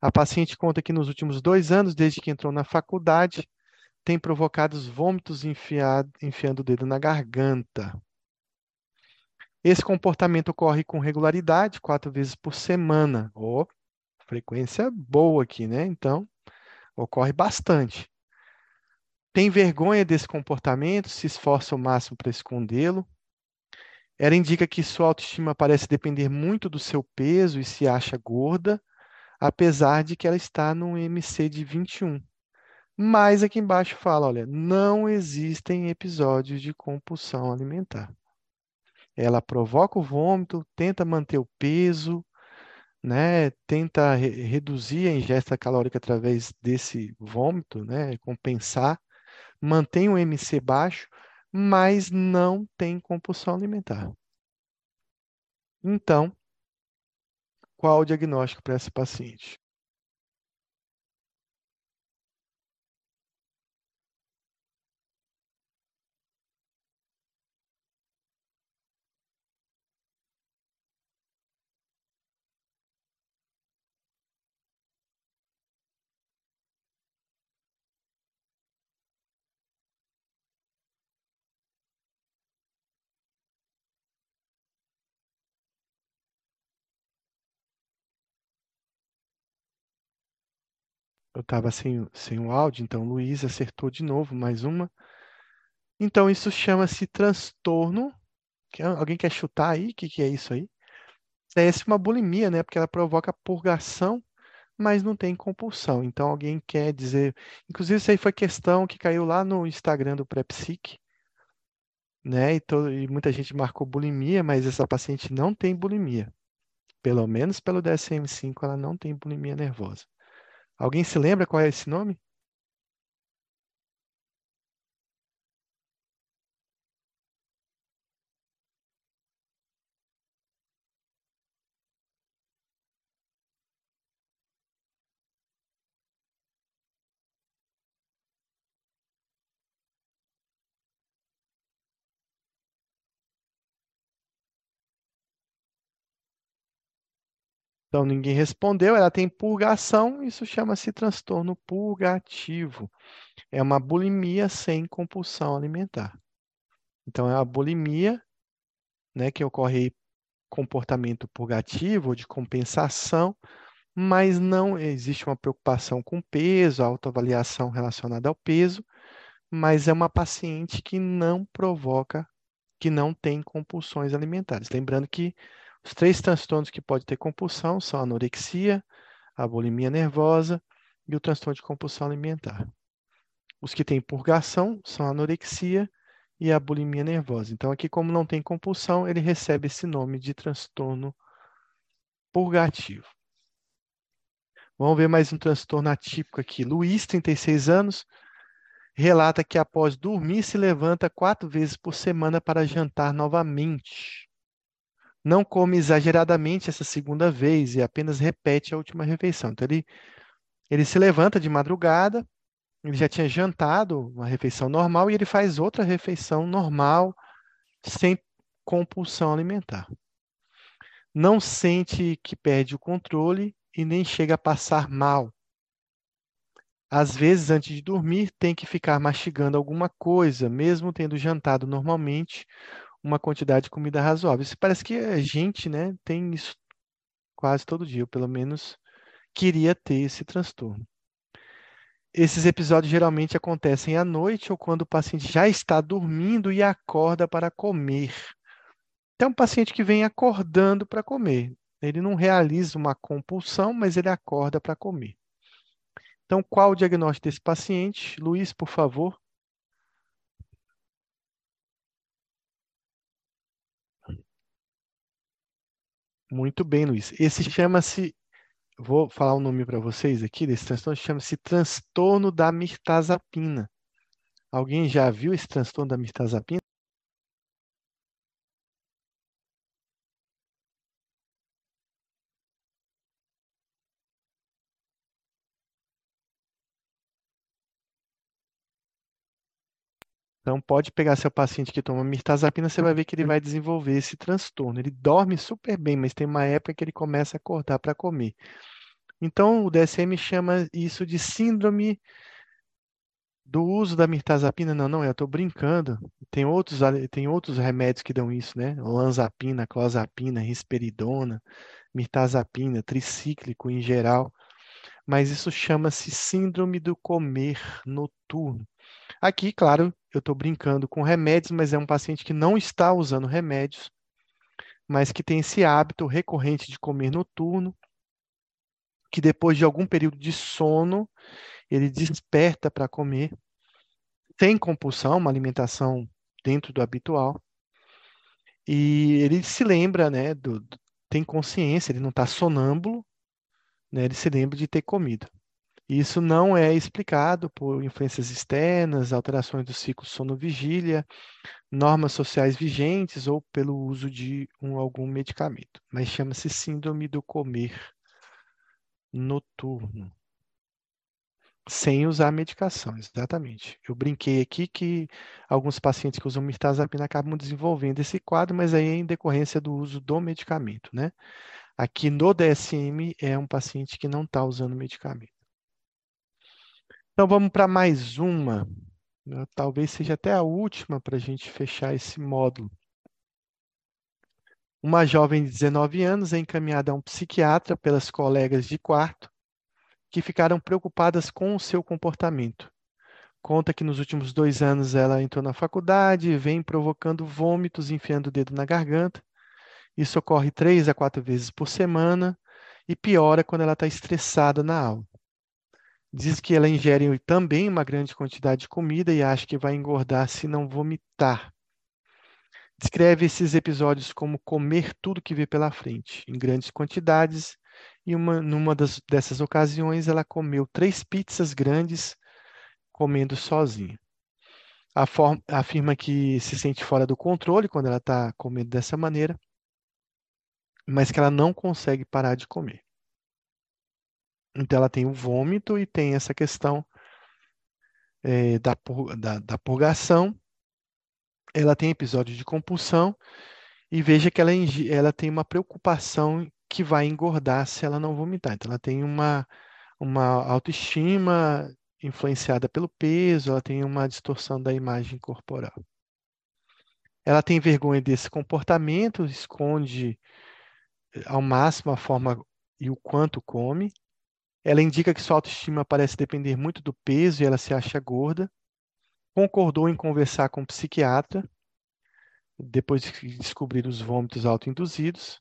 A paciente conta que nos últimos dois anos, desde que entrou na faculdade, tem provocado vômitos enfiado, enfiando o dedo na garganta. Esse comportamento ocorre com regularidade, quatro vezes por semana. Oh, frequência boa aqui, né? Então, ocorre bastante tem vergonha desse comportamento, se esforça ao máximo para escondê-lo. Ela indica que sua autoestima parece depender muito do seu peso e se acha gorda, apesar de que ela está no MC de 21. Mas aqui embaixo fala, olha, não existem episódios de compulsão alimentar. Ela provoca o vômito, tenta manter o peso, né, tenta re reduzir a ingesta calórica através desse vômito, né, compensar, mantém o MC baixo, mas não tem compulsão alimentar. Então, qual o diagnóstico para esse paciente? Eu estava sem, sem o áudio, então Luiz acertou de novo, mais uma. Então, isso chama-se transtorno. Alguém quer chutar aí? O que, que é isso aí? É uma bulimia, né? Porque ela provoca purgação, mas não tem compulsão. Então, alguém quer dizer. Inclusive, isso aí foi questão que caiu lá no Instagram do Prepsic, né? E, todo... e muita gente marcou bulimia, mas essa paciente não tem bulimia. Pelo menos pelo DSM-5, ela não tem bulimia nervosa. Alguém se lembra qual é esse nome? Então, ninguém respondeu, ela tem purgação, isso chama-se transtorno purgativo. É uma bulimia sem compulsão alimentar. Então, é a bulimia, né, que ocorre comportamento purgativo, de compensação, mas não existe uma preocupação com peso, autoavaliação relacionada ao peso, mas é uma paciente que não provoca, que não tem compulsões alimentares. Lembrando que os três transtornos que pode ter compulsão são a anorexia, a bulimia nervosa e o transtorno de compulsão alimentar. Os que têm purgação são a anorexia e a bulimia nervosa. Então, aqui, como não tem compulsão, ele recebe esse nome de transtorno purgativo. Vamos ver mais um transtorno atípico aqui. Luiz, 36 anos, relata que após dormir se levanta quatro vezes por semana para jantar novamente não come exageradamente essa segunda vez e apenas repete a última refeição. Então, ele, ele se levanta de madrugada, ele já tinha jantado uma refeição normal e ele faz outra refeição normal, sem compulsão alimentar. Não sente que perde o controle e nem chega a passar mal. Às vezes, antes de dormir, tem que ficar mastigando alguma coisa, mesmo tendo jantado normalmente uma quantidade de comida razoável. Isso parece que a gente, né, tem isso quase todo dia, ou pelo menos queria ter esse transtorno. Esses episódios geralmente acontecem à noite ou quando o paciente já está dormindo e acorda para comer. Então, um paciente que vem acordando para comer. Ele não realiza uma compulsão, mas ele acorda para comer. Então, qual o diagnóstico desse paciente? Luiz, por favor. Muito bem, Luiz. Esse chama-se, vou falar o um nome para vocês aqui desse transtorno, chama-se transtorno da mirtazapina. Alguém já viu esse transtorno da mirtazapina? Então, pode pegar seu paciente que toma mirtazapina, você vai ver que ele vai desenvolver esse transtorno. Ele dorme super bem, mas tem uma época que ele começa a acordar para comer. Então, o DSM chama isso de síndrome do uso da mirtazapina. Não, não, eu estou brincando. Tem outros, tem outros remédios que dão isso, né? Lanzapina, clozapina, risperidona, mirtazapina, tricíclico em geral. Mas isso chama-se síndrome do comer noturno. Aqui, claro, eu estou brincando com remédios, mas é um paciente que não está usando remédios, mas que tem esse hábito recorrente de comer noturno, que depois de algum período de sono, ele desperta para comer, tem compulsão, uma alimentação dentro do habitual, e ele se lembra né, do, tem consciência, ele não está sonâmbulo, né, ele se lembra de ter comido. Isso não é explicado por influências externas, alterações do ciclo sono-vigília, normas sociais vigentes ou pelo uso de um, algum medicamento, mas chama-se síndrome do comer noturno. Sem usar medicação, exatamente. Eu brinquei aqui que alguns pacientes que usam mirtazapina acabam desenvolvendo esse quadro, mas aí é em decorrência do uso do medicamento, né? Aqui no DSM é um paciente que não está usando medicamento. Então vamos para mais uma, né? talvez seja até a última para a gente fechar esse módulo. Uma jovem de 19 anos é encaminhada a um psiquiatra pelas colegas de quarto que ficaram preocupadas com o seu comportamento. Conta que nos últimos dois anos ela entrou na faculdade e vem provocando vômitos, enfiando o dedo na garganta. Isso ocorre três a quatro vezes por semana e piora quando ela está estressada na aula. Diz que ela ingere também uma grande quantidade de comida e acha que vai engordar se não vomitar. Descreve esses episódios como comer tudo que vê pela frente, em grandes quantidades, e uma, numa das, dessas ocasiões ela comeu três pizzas grandes comendo sozinha. afirma que se sente fora do controle quando ela está comendo dessa maneira, mas que ela não consegue parar de comer. Então, ela tem o vômito e tem essa questão é, da, da, da purgação. Ela tem episódio de compulsão e veja que ela, ela tem uma preocupação que vai engordar se ela não vomitar. Então, ela tem uma, uma autoestima influenciada pelo peso, ela tem uma distorção da imagem corporal. Ela tem vergonha desse comportamento, esconde eh, ao máximo a forma e o quanto come. Ela indica que sua autoestima parece depender muito do peso e ela se acha gorda. Concordou em conversar com o psiquiatra depois de descobrir os vômitos autoinduzidos.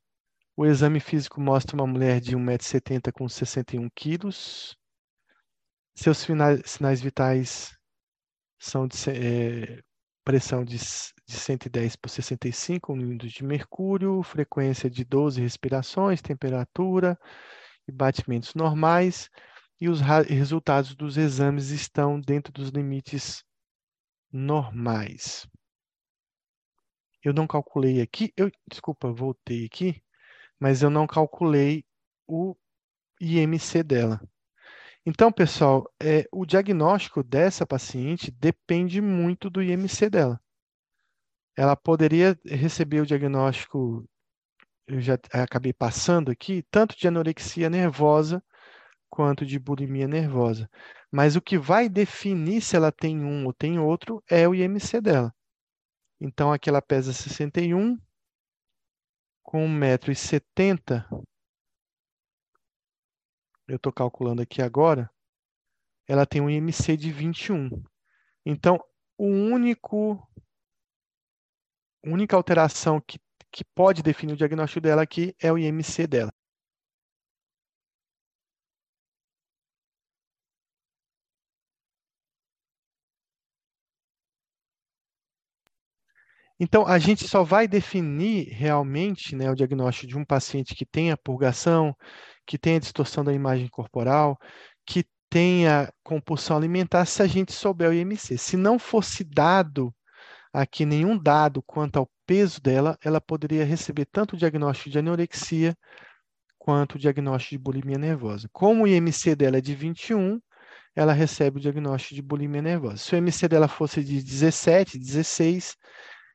O exame físico mostra uma mulher de 1,70m com 61 quilos. Seus sinais, vitais são de é, pressão de, de 110 por 65 milímetros de mercúrio, frequência de 12 respirações, temperatura, e batimentos normais, e os resultados dos exames estão dentro dos limites normais. Eu não calculei aqui, eu, desculpa, voltei aqui, mas eu não calculei o IMC dela. Então, pessoal, é, o diagnóstico dessa paciente depende muito do IMC dela. Ela poderia receber o diagnóstico eu já acabei passando aqui, tanto de anorexia nervosa quanto de bulimia nervosa. Mas o que vai definir se ela tem um ou tem outro é o IMC dela. Então, aqui ela pesa 61, com 1,70m. Eu estou calculando aqui agora. Ela tem um IMC de 21. Então, o único, única alteração que que pode definir o diagnóstico dela aqui é o IMC dela. Então, a gente só vai definir realmente né, o diagnóstico de um paciente que tenha purgação, que tenha distorção da imagem corporal, que tenha compulsão alimentar, se a gente souber o IMC. Se não fosse dado aqui nenhum dado quanto ao peso dela, ela poderia receber tanto o diagnóstico de anorexia quanto o diagnóstico de bulimia nervosa. Como o IMC dela é de 21, ela recebe o diagnóstico de bulimia nervosa. Se o IMC dela fosse de 17, 16,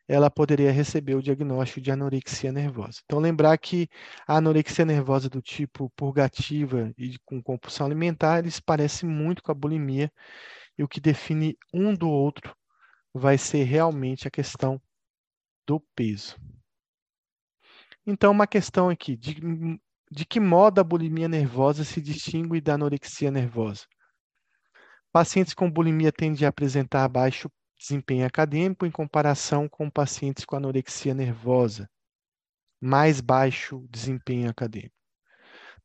ela poderia receber o diagnóstico de anorexia nervosa. Então, lembrar que a anorexia nervosa do tipo purgativa e com compulsão alimentar, eles parecem muito com a bulimia, e o que define um do outro vai ser realmente a questão do peso. Então, uma questão aqui, de, de que modo a bulimia nervosa se distingue da anorexia nervosa? Pacientes com bulimia tendem a apresentar baixo desempenho acadêmico em comparação com pacientes com anorexia nervosa, mais baixo desempenho acadêmico.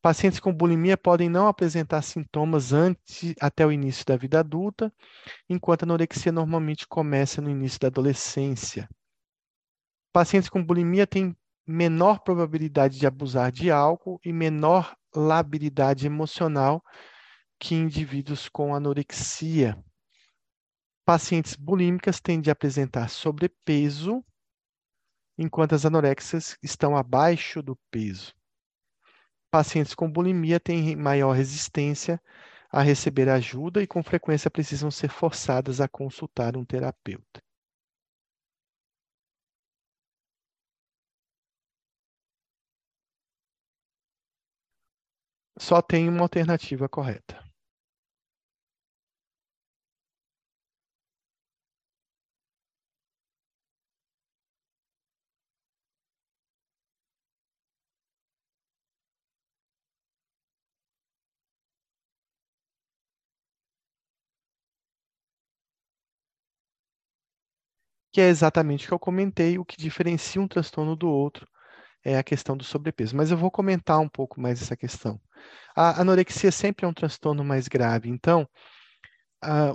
Pacientes com bulimia podem não apresentar sintomas antes, até o início da vida adulta, enquanto a anorexia normalmente começa no início da adolescência. Pacientes com bulimia têm menor probabilidade de abusar de álcool e menor labilidade emocional que indivíduos com anorexia. Pacientes bulímicas tendem a apresentar sobrepeso, enquanto as anoréxicas estão abaixo do peso. Pacientes com bulimia têm maior resistência a receber ajuda e, com frequência, precisam ser forçadas a consultar um terapeuta. Só tem uma alternativa correta. que é exatamente o que eu comentei, o que diferencia um transtorno do outro é a questão do sobrepeso. Mas eu vou comentar um pouco mais essa questão. A anorexia sempre é um transtorno mais grave, então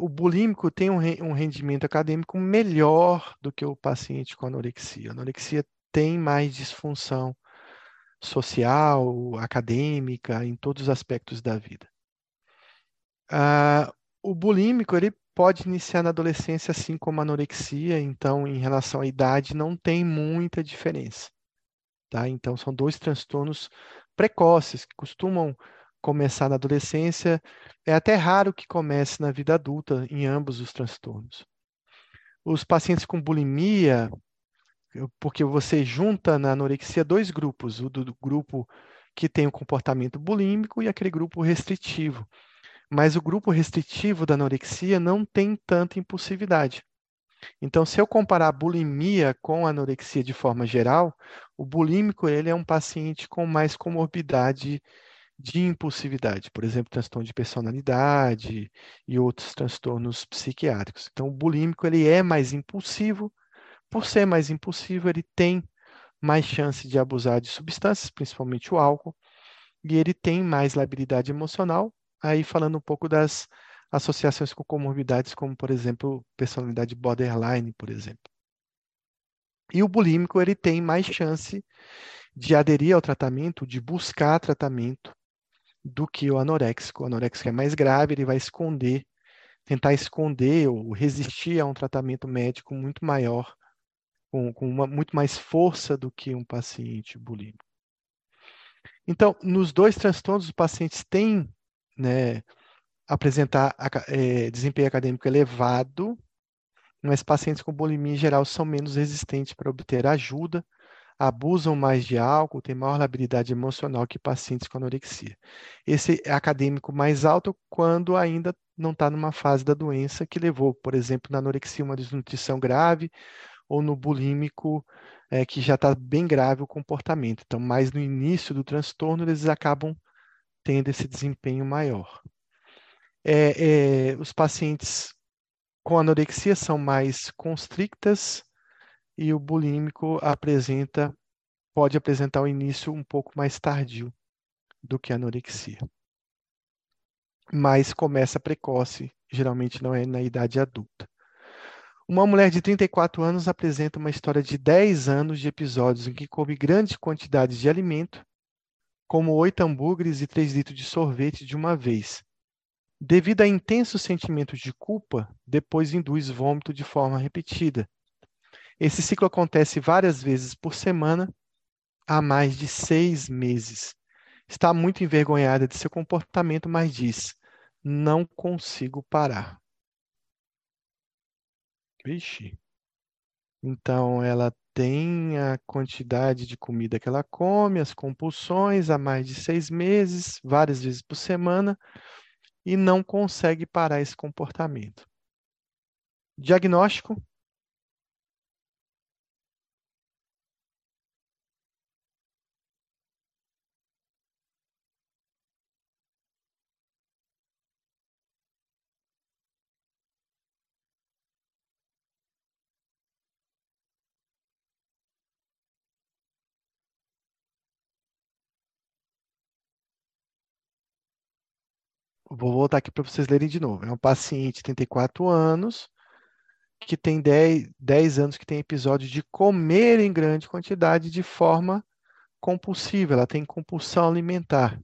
o bulímico tem um, um rendimento acadêmico melhor do que o paciente com anorexia. A anorexia tem mais disfunção social, acadêmica, em todos os aspectos da vida. o bulímico ele pode iniciar na adolescência, assim como a anorexia, então, em relação à idade, não tem muita diferença. Tá? Então, são dois transtornos precoces que costumam começar na adolescência. É até raro que comece na vida adulta, em ambos os transtornos. Os pacientes com bulimia, porque você junta na anorexia dois grupos, o do grupo que tem o comportamento bulímico e aquele grupo restritivo. Mas o grupo restritivo da anorexia não tem tanta impulsividade. Então, se eu comparar a bulimia com a anorexia de forma geral, o bulímico ele é um paciente com mais comorbidade de impulsividade, por exemplo, transtorno de personalidade e outros transtornos psiquiátricos. Então, o bulímico ele é mais impulsivo, por ser mais impulsivo, ele tem mais chance de abusar de substâncias, principalmente o álcool, e ele tem mais labilidade emocional, aí falando um pouco das associações com comorbidades, como, por exemplo, personalidade borderline, por exemplo. E o bulímico, ele tem mais chance de aderir ao tratamento, de buscar tratamento, do que o anoréxico. O anoréxico é mais grave, ele vai esconder, tentar esconder ou resistir a um tratamento médico muito maior, com, com uma, muito mais força do que um paciente bulímico. Então, nos dois transtornos, os pacientes têm né, apresentar é, desempenho acadêmico elevado, mas pacientes com bulimia em geral são menos resistentes para obter ajuda, abusam mais de álcool, têm maior labilidade emocional que pacientes com anorexia. Esse é acadêmico mais alto quando ainda não está numa fase da doença que levou, por exemplo, na anorexia, uma desnutrição grave, ou no bulímico, é, que já está bem grave o comportamento. Então, mais no início do transtorno, eles acabam tendo esse desempenho maior. É, é, os pacientes com anorexia são mais constrictas e o bulímico apresenta, pode apresentar o início um pouco mais tardio do que a anorexia. Mas começa precoce, geralmente não é na idade adulta. Uma mulher de 34 anos apresenta uma história de 10 anos de episódios em que come grandes quantidades de alimento como oito hambúrgueres e três litros de sorvete de uma vez. Devido a intensos sentimentos de culpa, depois induz vômito de forma repetida. Esse ciclo acontece várias vezes por semana há mais de seis meses. Está muito envergonhada de seu comportamento, mas diz: não consigo parar. Vixe. Então, ela tem a quantidade de comida que ela come, as compulsões há mais de seis meses, várias vezes por semana, e não consegue parar esse comportamento. Diagnóstico: Vou voltar aqui para vocês lerem de novo. É um paciente de 34 anos, que tem 10, 10 anos que tem episódio de comer em grande quantidade de forma compulsiva, ela tem compulsão alimentar.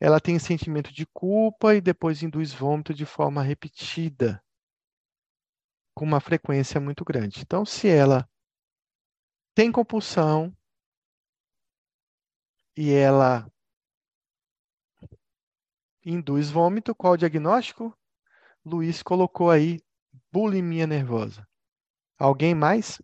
Ela tem sentimento de culpa e depois induz vômito de forma repetida, com uma frequência muito grande. Então, se ela tem compulsão e ela induz vômito, qual o diagnóstico? Luiz colocou aí bulimia nervosa. Alguém mais?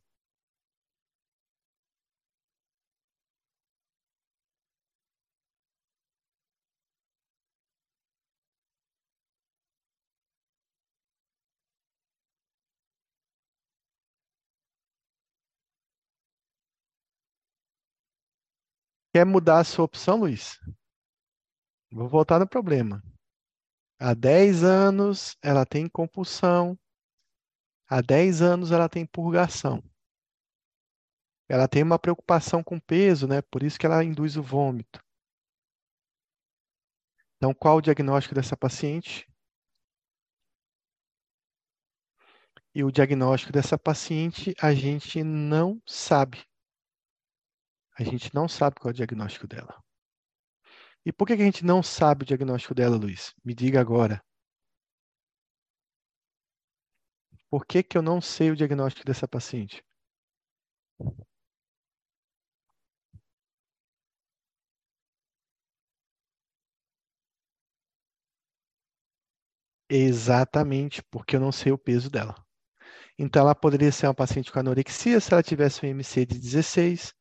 Quer mudar a sua opção, Luiz? Vou voltar no problema. Há 10 anos ela tem compulsão. Há 10 anos ela tem purgação. Ela tem uma preocupação com peso, né? Por isso que ela induz o vômito. Então, qual o diagnóstico dessa paciente? E o diagnóstico dessa paciente a gente não sabe. A gente não sabe qual é o diagnóstico dela. E por que a gente não sabe o diagnóstico dela, Luiz? Me diga agora. Por que, que eu não sei o diagnóstico dessa paciente? Exatamente, porque eu não sei o peso dela. Então, ela poderia ser uma paciente com anorexia se ela tivesse um MC de 16,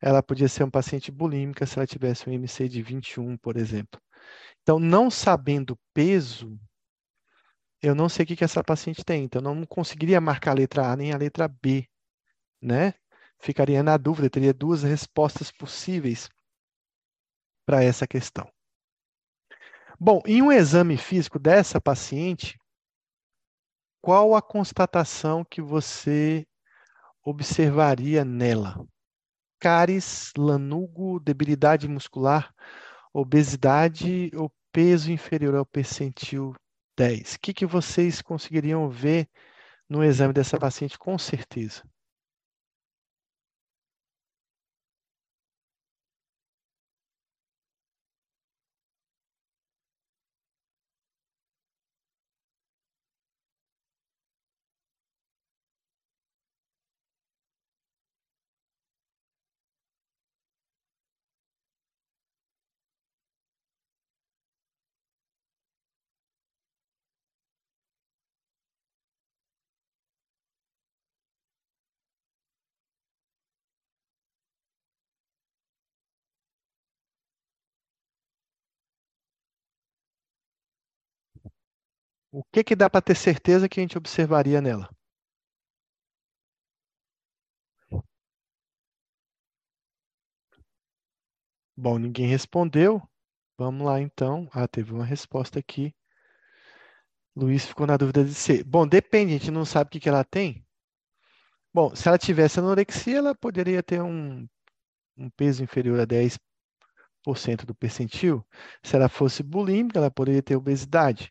ela podia ser uma paciente bulímica se ela tivesse um MC de 21, por exemplo. Então, não sabendo peso, eu não sei o que, que essa paciente tem. Então, eu não conseguiria marcar a letra A nem a letra B, né? Ficaria na dúvida, teria duas respostas possíveis para essa questão. Bom, em um exame físico dessa paciente, qual a constatação que você observaria nela? Cáries, lanugo, debilidade muscular, obesidade ou peso inferior ao percentil 10. O que, que vocês conseguiriam ver no exame dessa paciente com certeza? O que, que dá para ter certeza que a gente observaria nela? Bom, ninguém respondeu. Vamos lá então. Ah, teve uma resposta aqui. Luiz ficou na dúvida de ser. Bom, depende, a gente não sabe o que, que ela tem. Bom, se ela tivesse anorexia, ela poderia ter um, um peso inferior a 10% do percentil. Se ela fosse bulímica, ela poderia ter obesidade.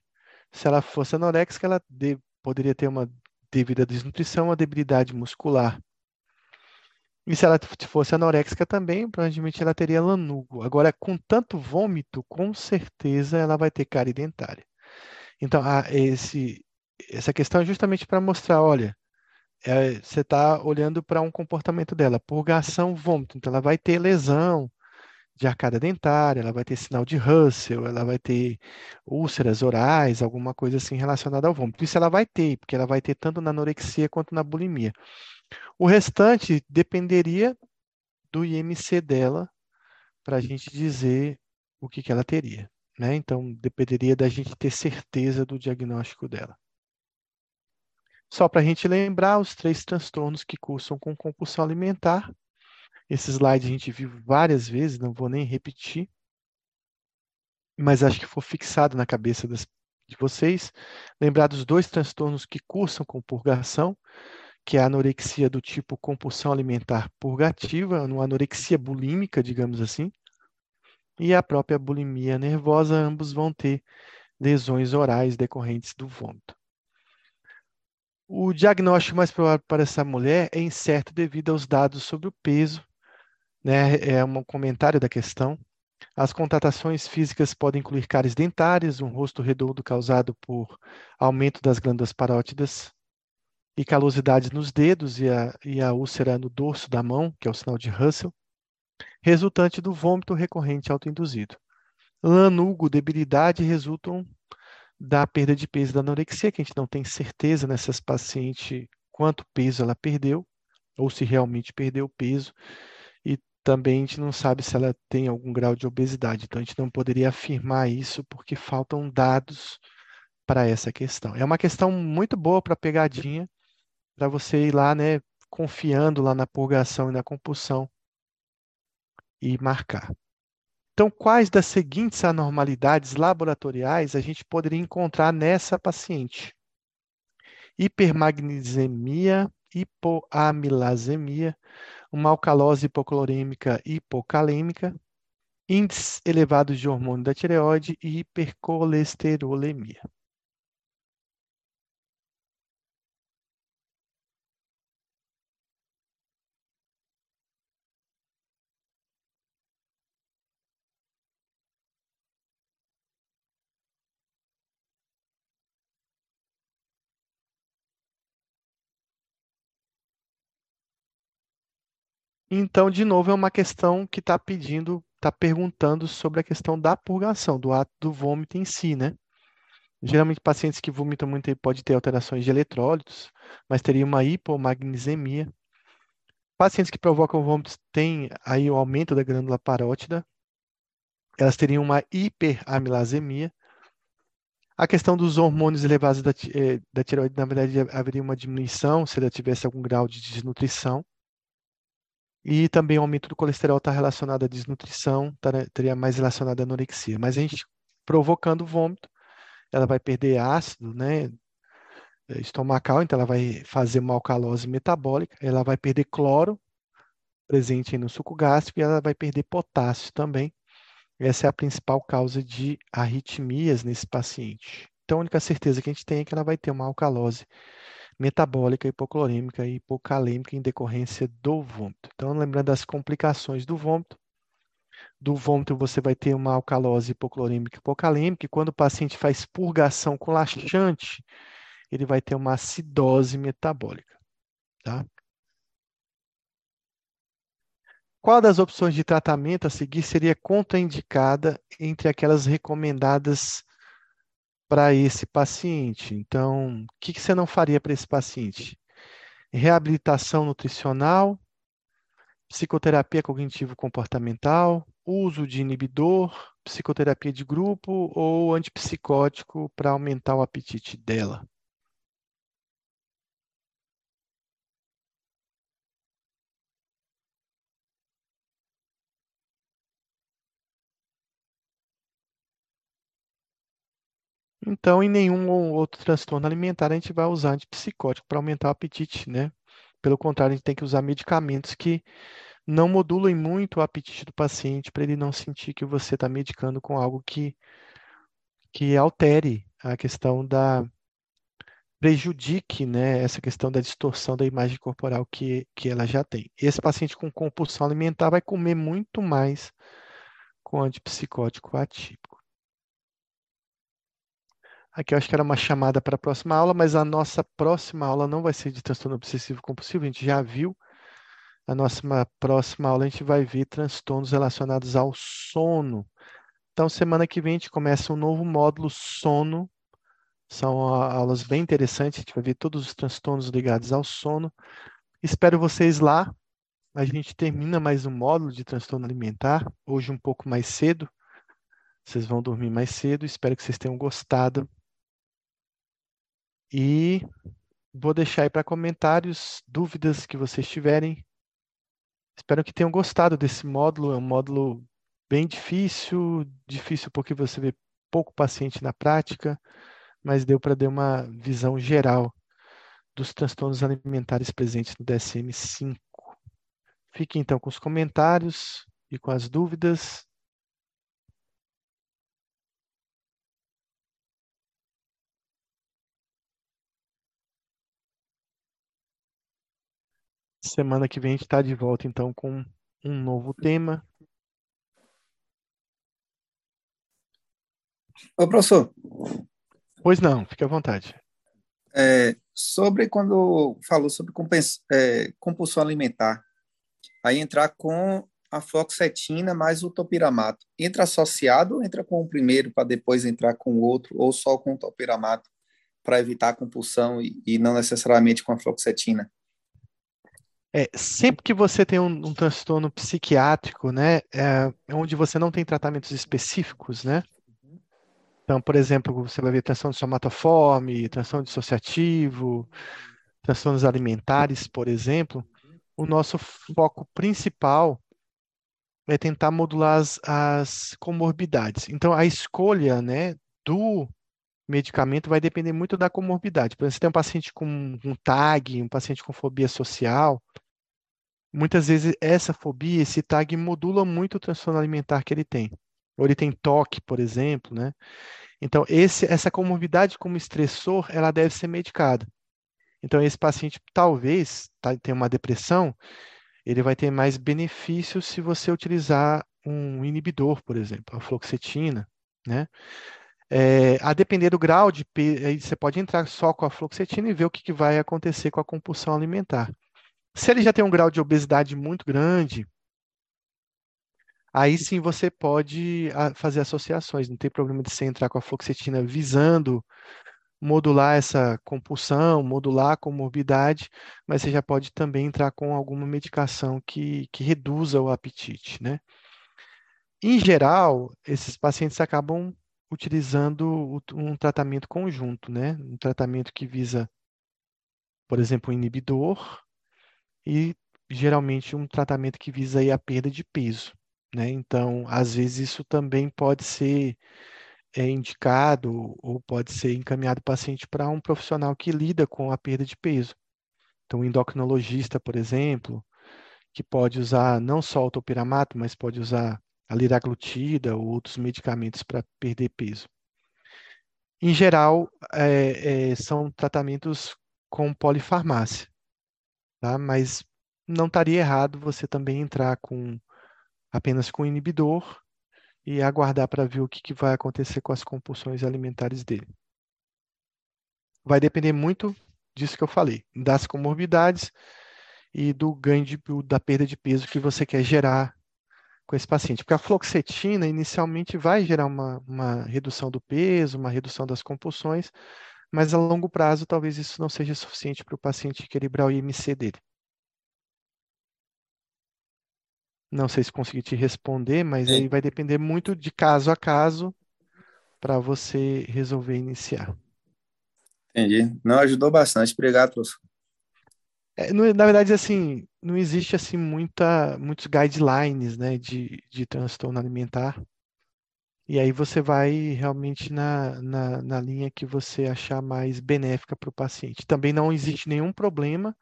Se ela fosse anoréxica, ela de, poderia ter uma, devido à desnutrição, uma debilidade muscular. E se ela fosse anoréxica também, provavelmente ela teria lanugo. Agora, com tanto vômito, com certeza ela vai ter cárie dentária. Então, esse, essa questão é justamente para mostrar, olha, é, você está olhando para um comportamento dela, purgação, vômito. Então, ela vai ter lesão, de arcada dentária, ela vai ter sinal de Russell, ela vai ter úlceras orais, alguma coisa assim relacionada ao vômito. Isso ela vai ter, porque ela vai ter tanto na anorexia quanto na bulimia. O restante dependeria do IMC dela para a gente dizer o que, que ela teria. Né? Então, dependeria da gente ter certeza do diagnóstico dela. Só para a gente lembrar os três transtornos que cursam com compulsão alimentar, esse slide a gente viu várias vezes, não vou nem repetir, mas acho que foi fixado na cabeça das, de vocês. Lembrar dos dois transtornos que cursam com purgação, que é a anorexia do tipo compulsão alimentar purgativa, uma anorexia bulímica, digamos assim, e a própria bulimia nervosa, ambos vão ter lesões orais decorrentes do vômito. O diagnóstico mais provável para essa mulher é incerto devido aos dados sobre o peso, né? É um comentário da questão. As contratações físicas podem incluir cáries dentárias, um rosto redondo causado por aumento das glândulas parótidas e calosidades nos dedos e a, e a úlcera no dorso da mão, que é o sinal de Russell, resultante do vômito recorrente autoinduzido. Lanugo, debilidade resultam da perda de peso da anorexia, que a gente não tem certeza nessas pacientes quanto peso ela perdeu, ou se realmente perdeu peso, também a gente não sabe se ela tem algum grau de obesidade, então a gente não poderia afirmar isso porque faltam dados para essa questão. É uma questão muito boa para pegadinha, para você ir lá, né, confiando lá na purgação e na compulsão e marcar. Então, quais das seguintes anormalidades laboratoriais a gente poderia encontrar nessa paciente? Hipermagnesemia, hipoamilasemia, uma alcalose hipoclorêmica hipocalêmica, índices elevados de hormônio da tireoide e hipercolesterolemia. Então, de novo, é uma questão que está pedindo, está perguntando sobre a questão da purgação, do ato do vômito em si, né? Geralmente, pacientes que vomitam muito pode ter alterações de eletrólitos, mas teria uma hipomagnesemia. Pacientes que provocam vômitos têm aí o aumento da glândula parótida, elas teriam uma hiperamilasemia. A questão dos hormônios elevados da, eh, da tireoide, na verdade, haveria uma diminuição se ela tivesse algum grau de desnutrição. E também o aumento do colesterol está relacionado à desnutrição, tá, teria mais relacionado à anorexia. Mas a gente provocando vômito, ela vai perder ácido, né, estomacal, então ela vai fazer uma alcalose metabólica, ela vai perder cloro presente no suco gástrico e ela vai perder potássio também. Essa é a principal causa de arritmias nesse paciente. Então, a única certeza que a gente tem é que ela vai ter uma alcalose metabólica, hipoclorêmica e hipocalêmica em decorrência do vômito. Então, lembrando das complicações do vômito, do vômito você vai ter uma alcalose hipoclorêmica e hipocalêmica, e quando o paciente faz purgação com laxante, ele vai ter uma acidose metabólica. Tá? Qual das opções de tratamento a seguir seria contraindicada entre aquelas recomendadas para esse paciente. Então, o que, que você não faria para esse paciente? Reabilitação nutricional, psicoterapia cognitivo-comportamental, uso de inibidor, psicoterapia de grupo ou antipsicótico para aumentar o apetite dela. Então, em nenhum outro transtorno alimentar, a gente vai usar antipsicótico para aumentar o apetite, né? Pelo contrário, a gente tem que usar medicamentos que não modulem muito o apetite do paciente para ele não sentir que você está medicando com algo que, que altere a questão da prejudique, né, essa questão da distorção da imagem corporal que, que ela já tem. Esse paciente com compulsão alimentar vai comer muito mais com antipsicótico ativo. Aqui eu acho que era uma chamada para a próxima aula, mas a nossa próxima aula não vai ser de transtorno obsessivo compulsivo, a gente já viu. A nossa próxima aula a gente vai ver transtornos relacionados ao sono. Então, semana que vem a gente começa um novo módulo sono. São aulas bem interessantes, a gente vai ver todos os transtornos ligados ao sono. Espero vocês lá. A gente termina mais um módulo de transtorno alimentar, hoje um pouco mais cedo. Vocês vão dormir mais cedo. Espero que vocês tenham gostado. E vou deixar aí para comentários, dúvidas que vocês tiverem. Espero que tenham gostado desse módulo. É um módulo bem difícil, difícil porque você vê pouco paciente na prática, mas deu para dar uma visão geral dos transtornos alimentares presentes no DSM-5. Fique então com os comentários e com as dúvidas. Semana que vem a gente está de volta, então, com um novo tema. Ô, professor. Pois não, fique à vontade. É, sobre quando falou sobre é, compulsão alimentar, aí entrar com a fluoxetina mais o topiramato. Entra associado ou entra com o primeiro para depois entrar com o outro, ou só com o topiramato para evitar a compulsão e, e, não necessariamente com a fluoxetina? É, sempre que você tem um, um transtorno psiquiátrico, né, é, é onde você não tem tratamentos específicos, né? Então, por exemplo, você vai ver transtorno somatoforme, transtorno dissociativo, transtornos alimentares, por exemplo, o nosso foco principal é tentar modular as, as comorbidades. Então, a escolha, né, do medicamento vai depender muito da comorbidade. Por exemplo, se tem um paciente com um TAG, um paciente com fobia social, muitas vezes essa fobia, esse TAG modula muito o transtorno alimentar que ele tem. Ou ele tem toque, por exemplo, né? Então, esse, essa comorbidade como estressor, ela deve ser medicada. Então, esse paciente talvez tá, tenha uma depressão, ele vai ter mais benefícios se você utilizar um inibidor, por exemplo, a fluoxetina, né? É, a depender do grau de você pode entrar só com a fluoxetina e ver o que, que vai acontecer com a compulsão alimentar. Se ele já tem um grau de obesidade muito grande, aí sim você pode ah, fazer associações. Não tem problema de você entrar com a fluoxetina visando modular essa compulsão, modular a comorbidade, mas você já pode também entrar com alguma medicação que, que reduza o apetite, né? Em geral, esses pacientes acabam utilizando um tratamento conjunto, né? Um tratamento que visa, por exemplo, um inibidor e geralmente um tratamento que visa aí a perda de peso, né? Então, às vezes isso também pode ser é, indicado ou pode ser encaminhado o paciente para um profissional que lida com a perda de peso. Então, um endocrinologista, por exemplo, que pode usar não só o topiramato, mas pode usar a liraglutida ou outros medicamentos para perder peso. Em geral, é, é, são tratamentos com polifarmácia, tá? mas não estaria errado você também entrar com apenas com inibidor e aguardar para ver o que, que vai acontecer com as compulsões alimentares dele. Vai depender muito disso que eu falei, das comorbidades e do ganho de, da perda de peso que você quer gerar com esse paciente. Porque a fluoxetina inicialmente vai gerar uma, uma redução do peso, uma redução das compulsões, mas a longo prazo talvez isso não seja suficiente para o paciente equilibrar o IMC dele. Não sei se consegui te responder, mas aí vai depender muito de caso a caso para você resolver iniciar. Entendi. Não, ajudou bastante. Obrigado, professor. É, na verdade, assim, não existe assim muita, muitos guidelines, né, de, de transtorno alimentar. E aí você vai realmente na, na, na linha que você achar mais benéfica para o paciente. Também não existe nenhum problema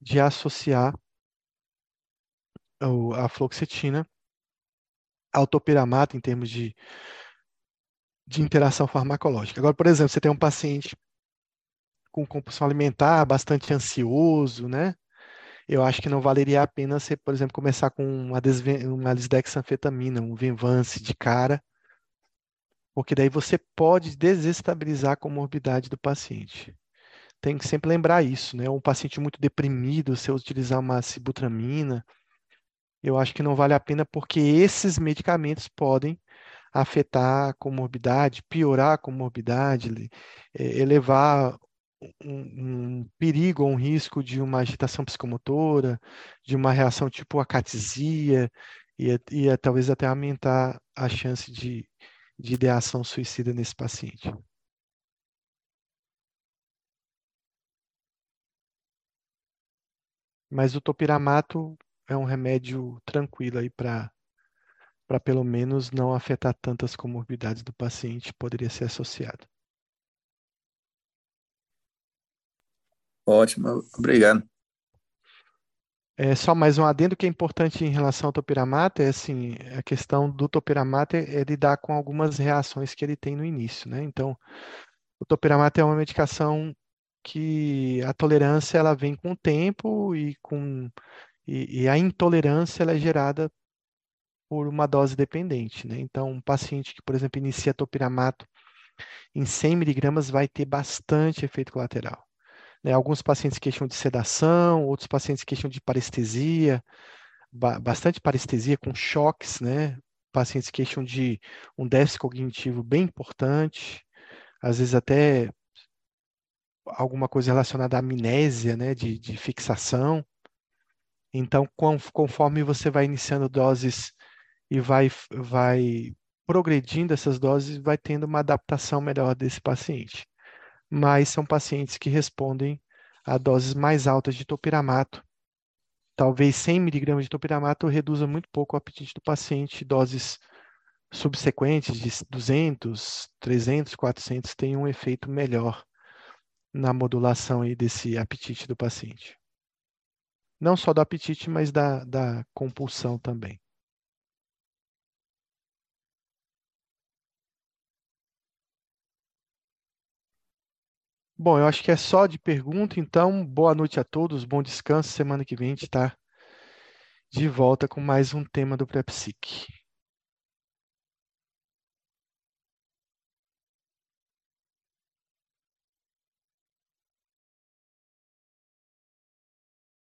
de associar a fluoxetina ao topiramato em termos de, de interação farmacológica. Agora, por exemplo, você tem um paciente com compulsão alimentar, bastante ansioso, né? Eu acho que não valeria a pena você, por exemplo, começar com uma, uma lisdexanfetamina, um Venvance de cara, porque daí você pode desestabilizar a comorbidade do paciente. Tem que sempre lembrar isso, né? Um paciente muito deprimido, se eu utilizar uma sibutramina, eu acho que não vale a pena porque esses medicamentos podem afetar a comorbidade, piorar a comorbidade, elevar um, um perigo ou um risco de uma agitação psicomotora, de uma reação tipo acatisia, e, e talvez até aumentar a chance de, de ideação suicida nesse paciente. Mas o topiramato é um remédio tranquilo aí para para pelo menos não afetar tantas comorbidades do paciente, poderia ser associado. Ótimo, obrigado. É só mais um adendo que é importante em relação ao topiramato, é assim, a questão do topiramato é, lidar com algumas reações que ele tem no início, né? Então, o topiramato é uma medicação que a tolerância ela vem com o tempo e com e, e a intolerância ela é gerada por uma dose dependente, né? Então, um paciente que, por exemplo, inicia topiramato em 100 miligramas vai ter bastante efeito colateral. Né? Alguns pacientes queixam de sedação, outros pacientes queixam de parestesia, ba bastante parestesia com choques, né? Pacientes queixam de um déficit cognitivo bem importante, às vezes até alguma coisa relacionada à amnésia, né? De, de fixação. Então, conforme você vai iniciando doses e vai, vai progredindo essas doses, vai tendo uma adaptação melhor desse paciente. Mas são pacientes que respondem a doses mais altas de topiramato. Talvez 100 miligramas de topiramato reduza muito pouco o apetite do paciente. Doses subsequentes de 200, 300, 400 têm um efeito melhor na modulação aí desse apetite do paciente. Não só do apetite, mas da, da compulsão também. Bom, eu acho que é só de pergunta, então boa noite a todos, bom descanso. Semana que vem a gente está de volta com mais um tema do PrEPSIC.